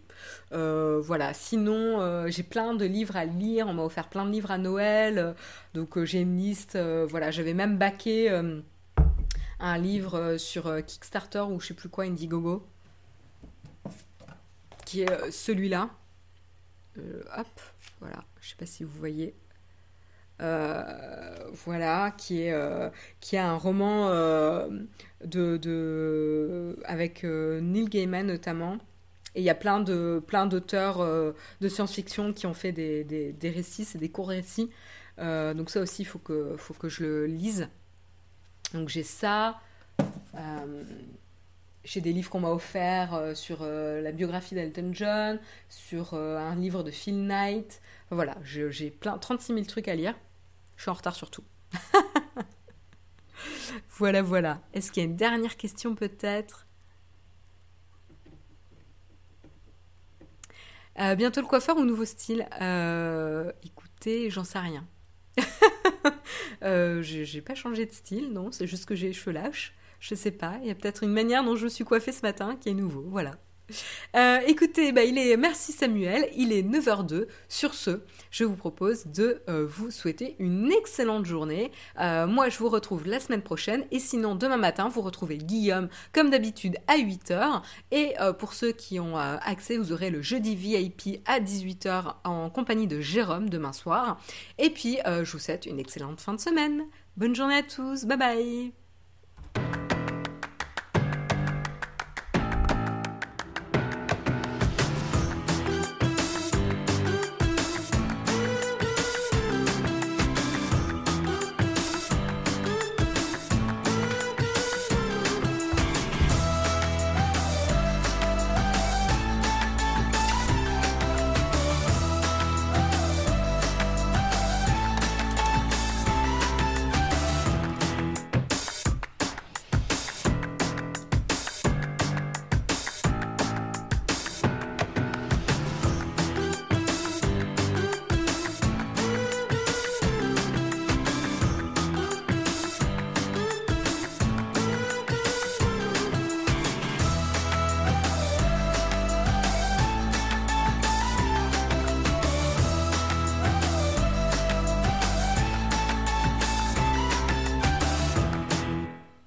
A: Euh, voilà, sinon euh, j'ai plein de livres à lire, on m'a offert plein de livres à Noël, donc j'ai une liste, voilà, j'avais même baqué un livre sur Kickstarter ou je sais plus quoi, Indiegogo, qui est celui-là. hop, voilà, je sais pas si vous voyez. voilà, qui est, qui est un roman de, avec euh, Neil Gaiman notamment. Et il y a plein de plein d'auteurs euh, de science-fiction qui ont fait des, récits, c'est des courts récits. Euh, donc ça aussi, il faut que, faut que je le lise. Donc j'ai ça. j'ai des livres qu'on m'a offerts sur la biographie d'Elton John, sur un livre de Phil Knight. voilà, j'ai plein 36 000 trucs à lire. Je suis en retard sur tout. [laughs] voilà, voilà. Est-ce qu'il y a une dernière question peut-être? Euh, Bientôt le coiffeur ou nouveau style? Euh, Écoutez, j'en sais rien. Euh, j'ai pas changé de style, non, c'est juste que j'ai les cheveux lâches. Je sais pas, il y a peut-être une manière dont je me suis coiffée ce matin qui est nouveau, voilà. [laughs] Euh, écoutez, bah, il est merci Samuel, il est 9h02. Sur ce, je vous propose de euh, vous souhaiter une excellente journée. Euh, moi, je vous retrouve la semaine prochaine et sinon demain matin, vous retrouvez Guillaume comme d'habitude à 8h et pour ceux qui ont accès, vous aurez le jeudi VIP à 18h en compagnie de Jérôme demain soir. Et puis, je vous souhaite une excellente fin de semaine. Bonne journée à tous, bye bye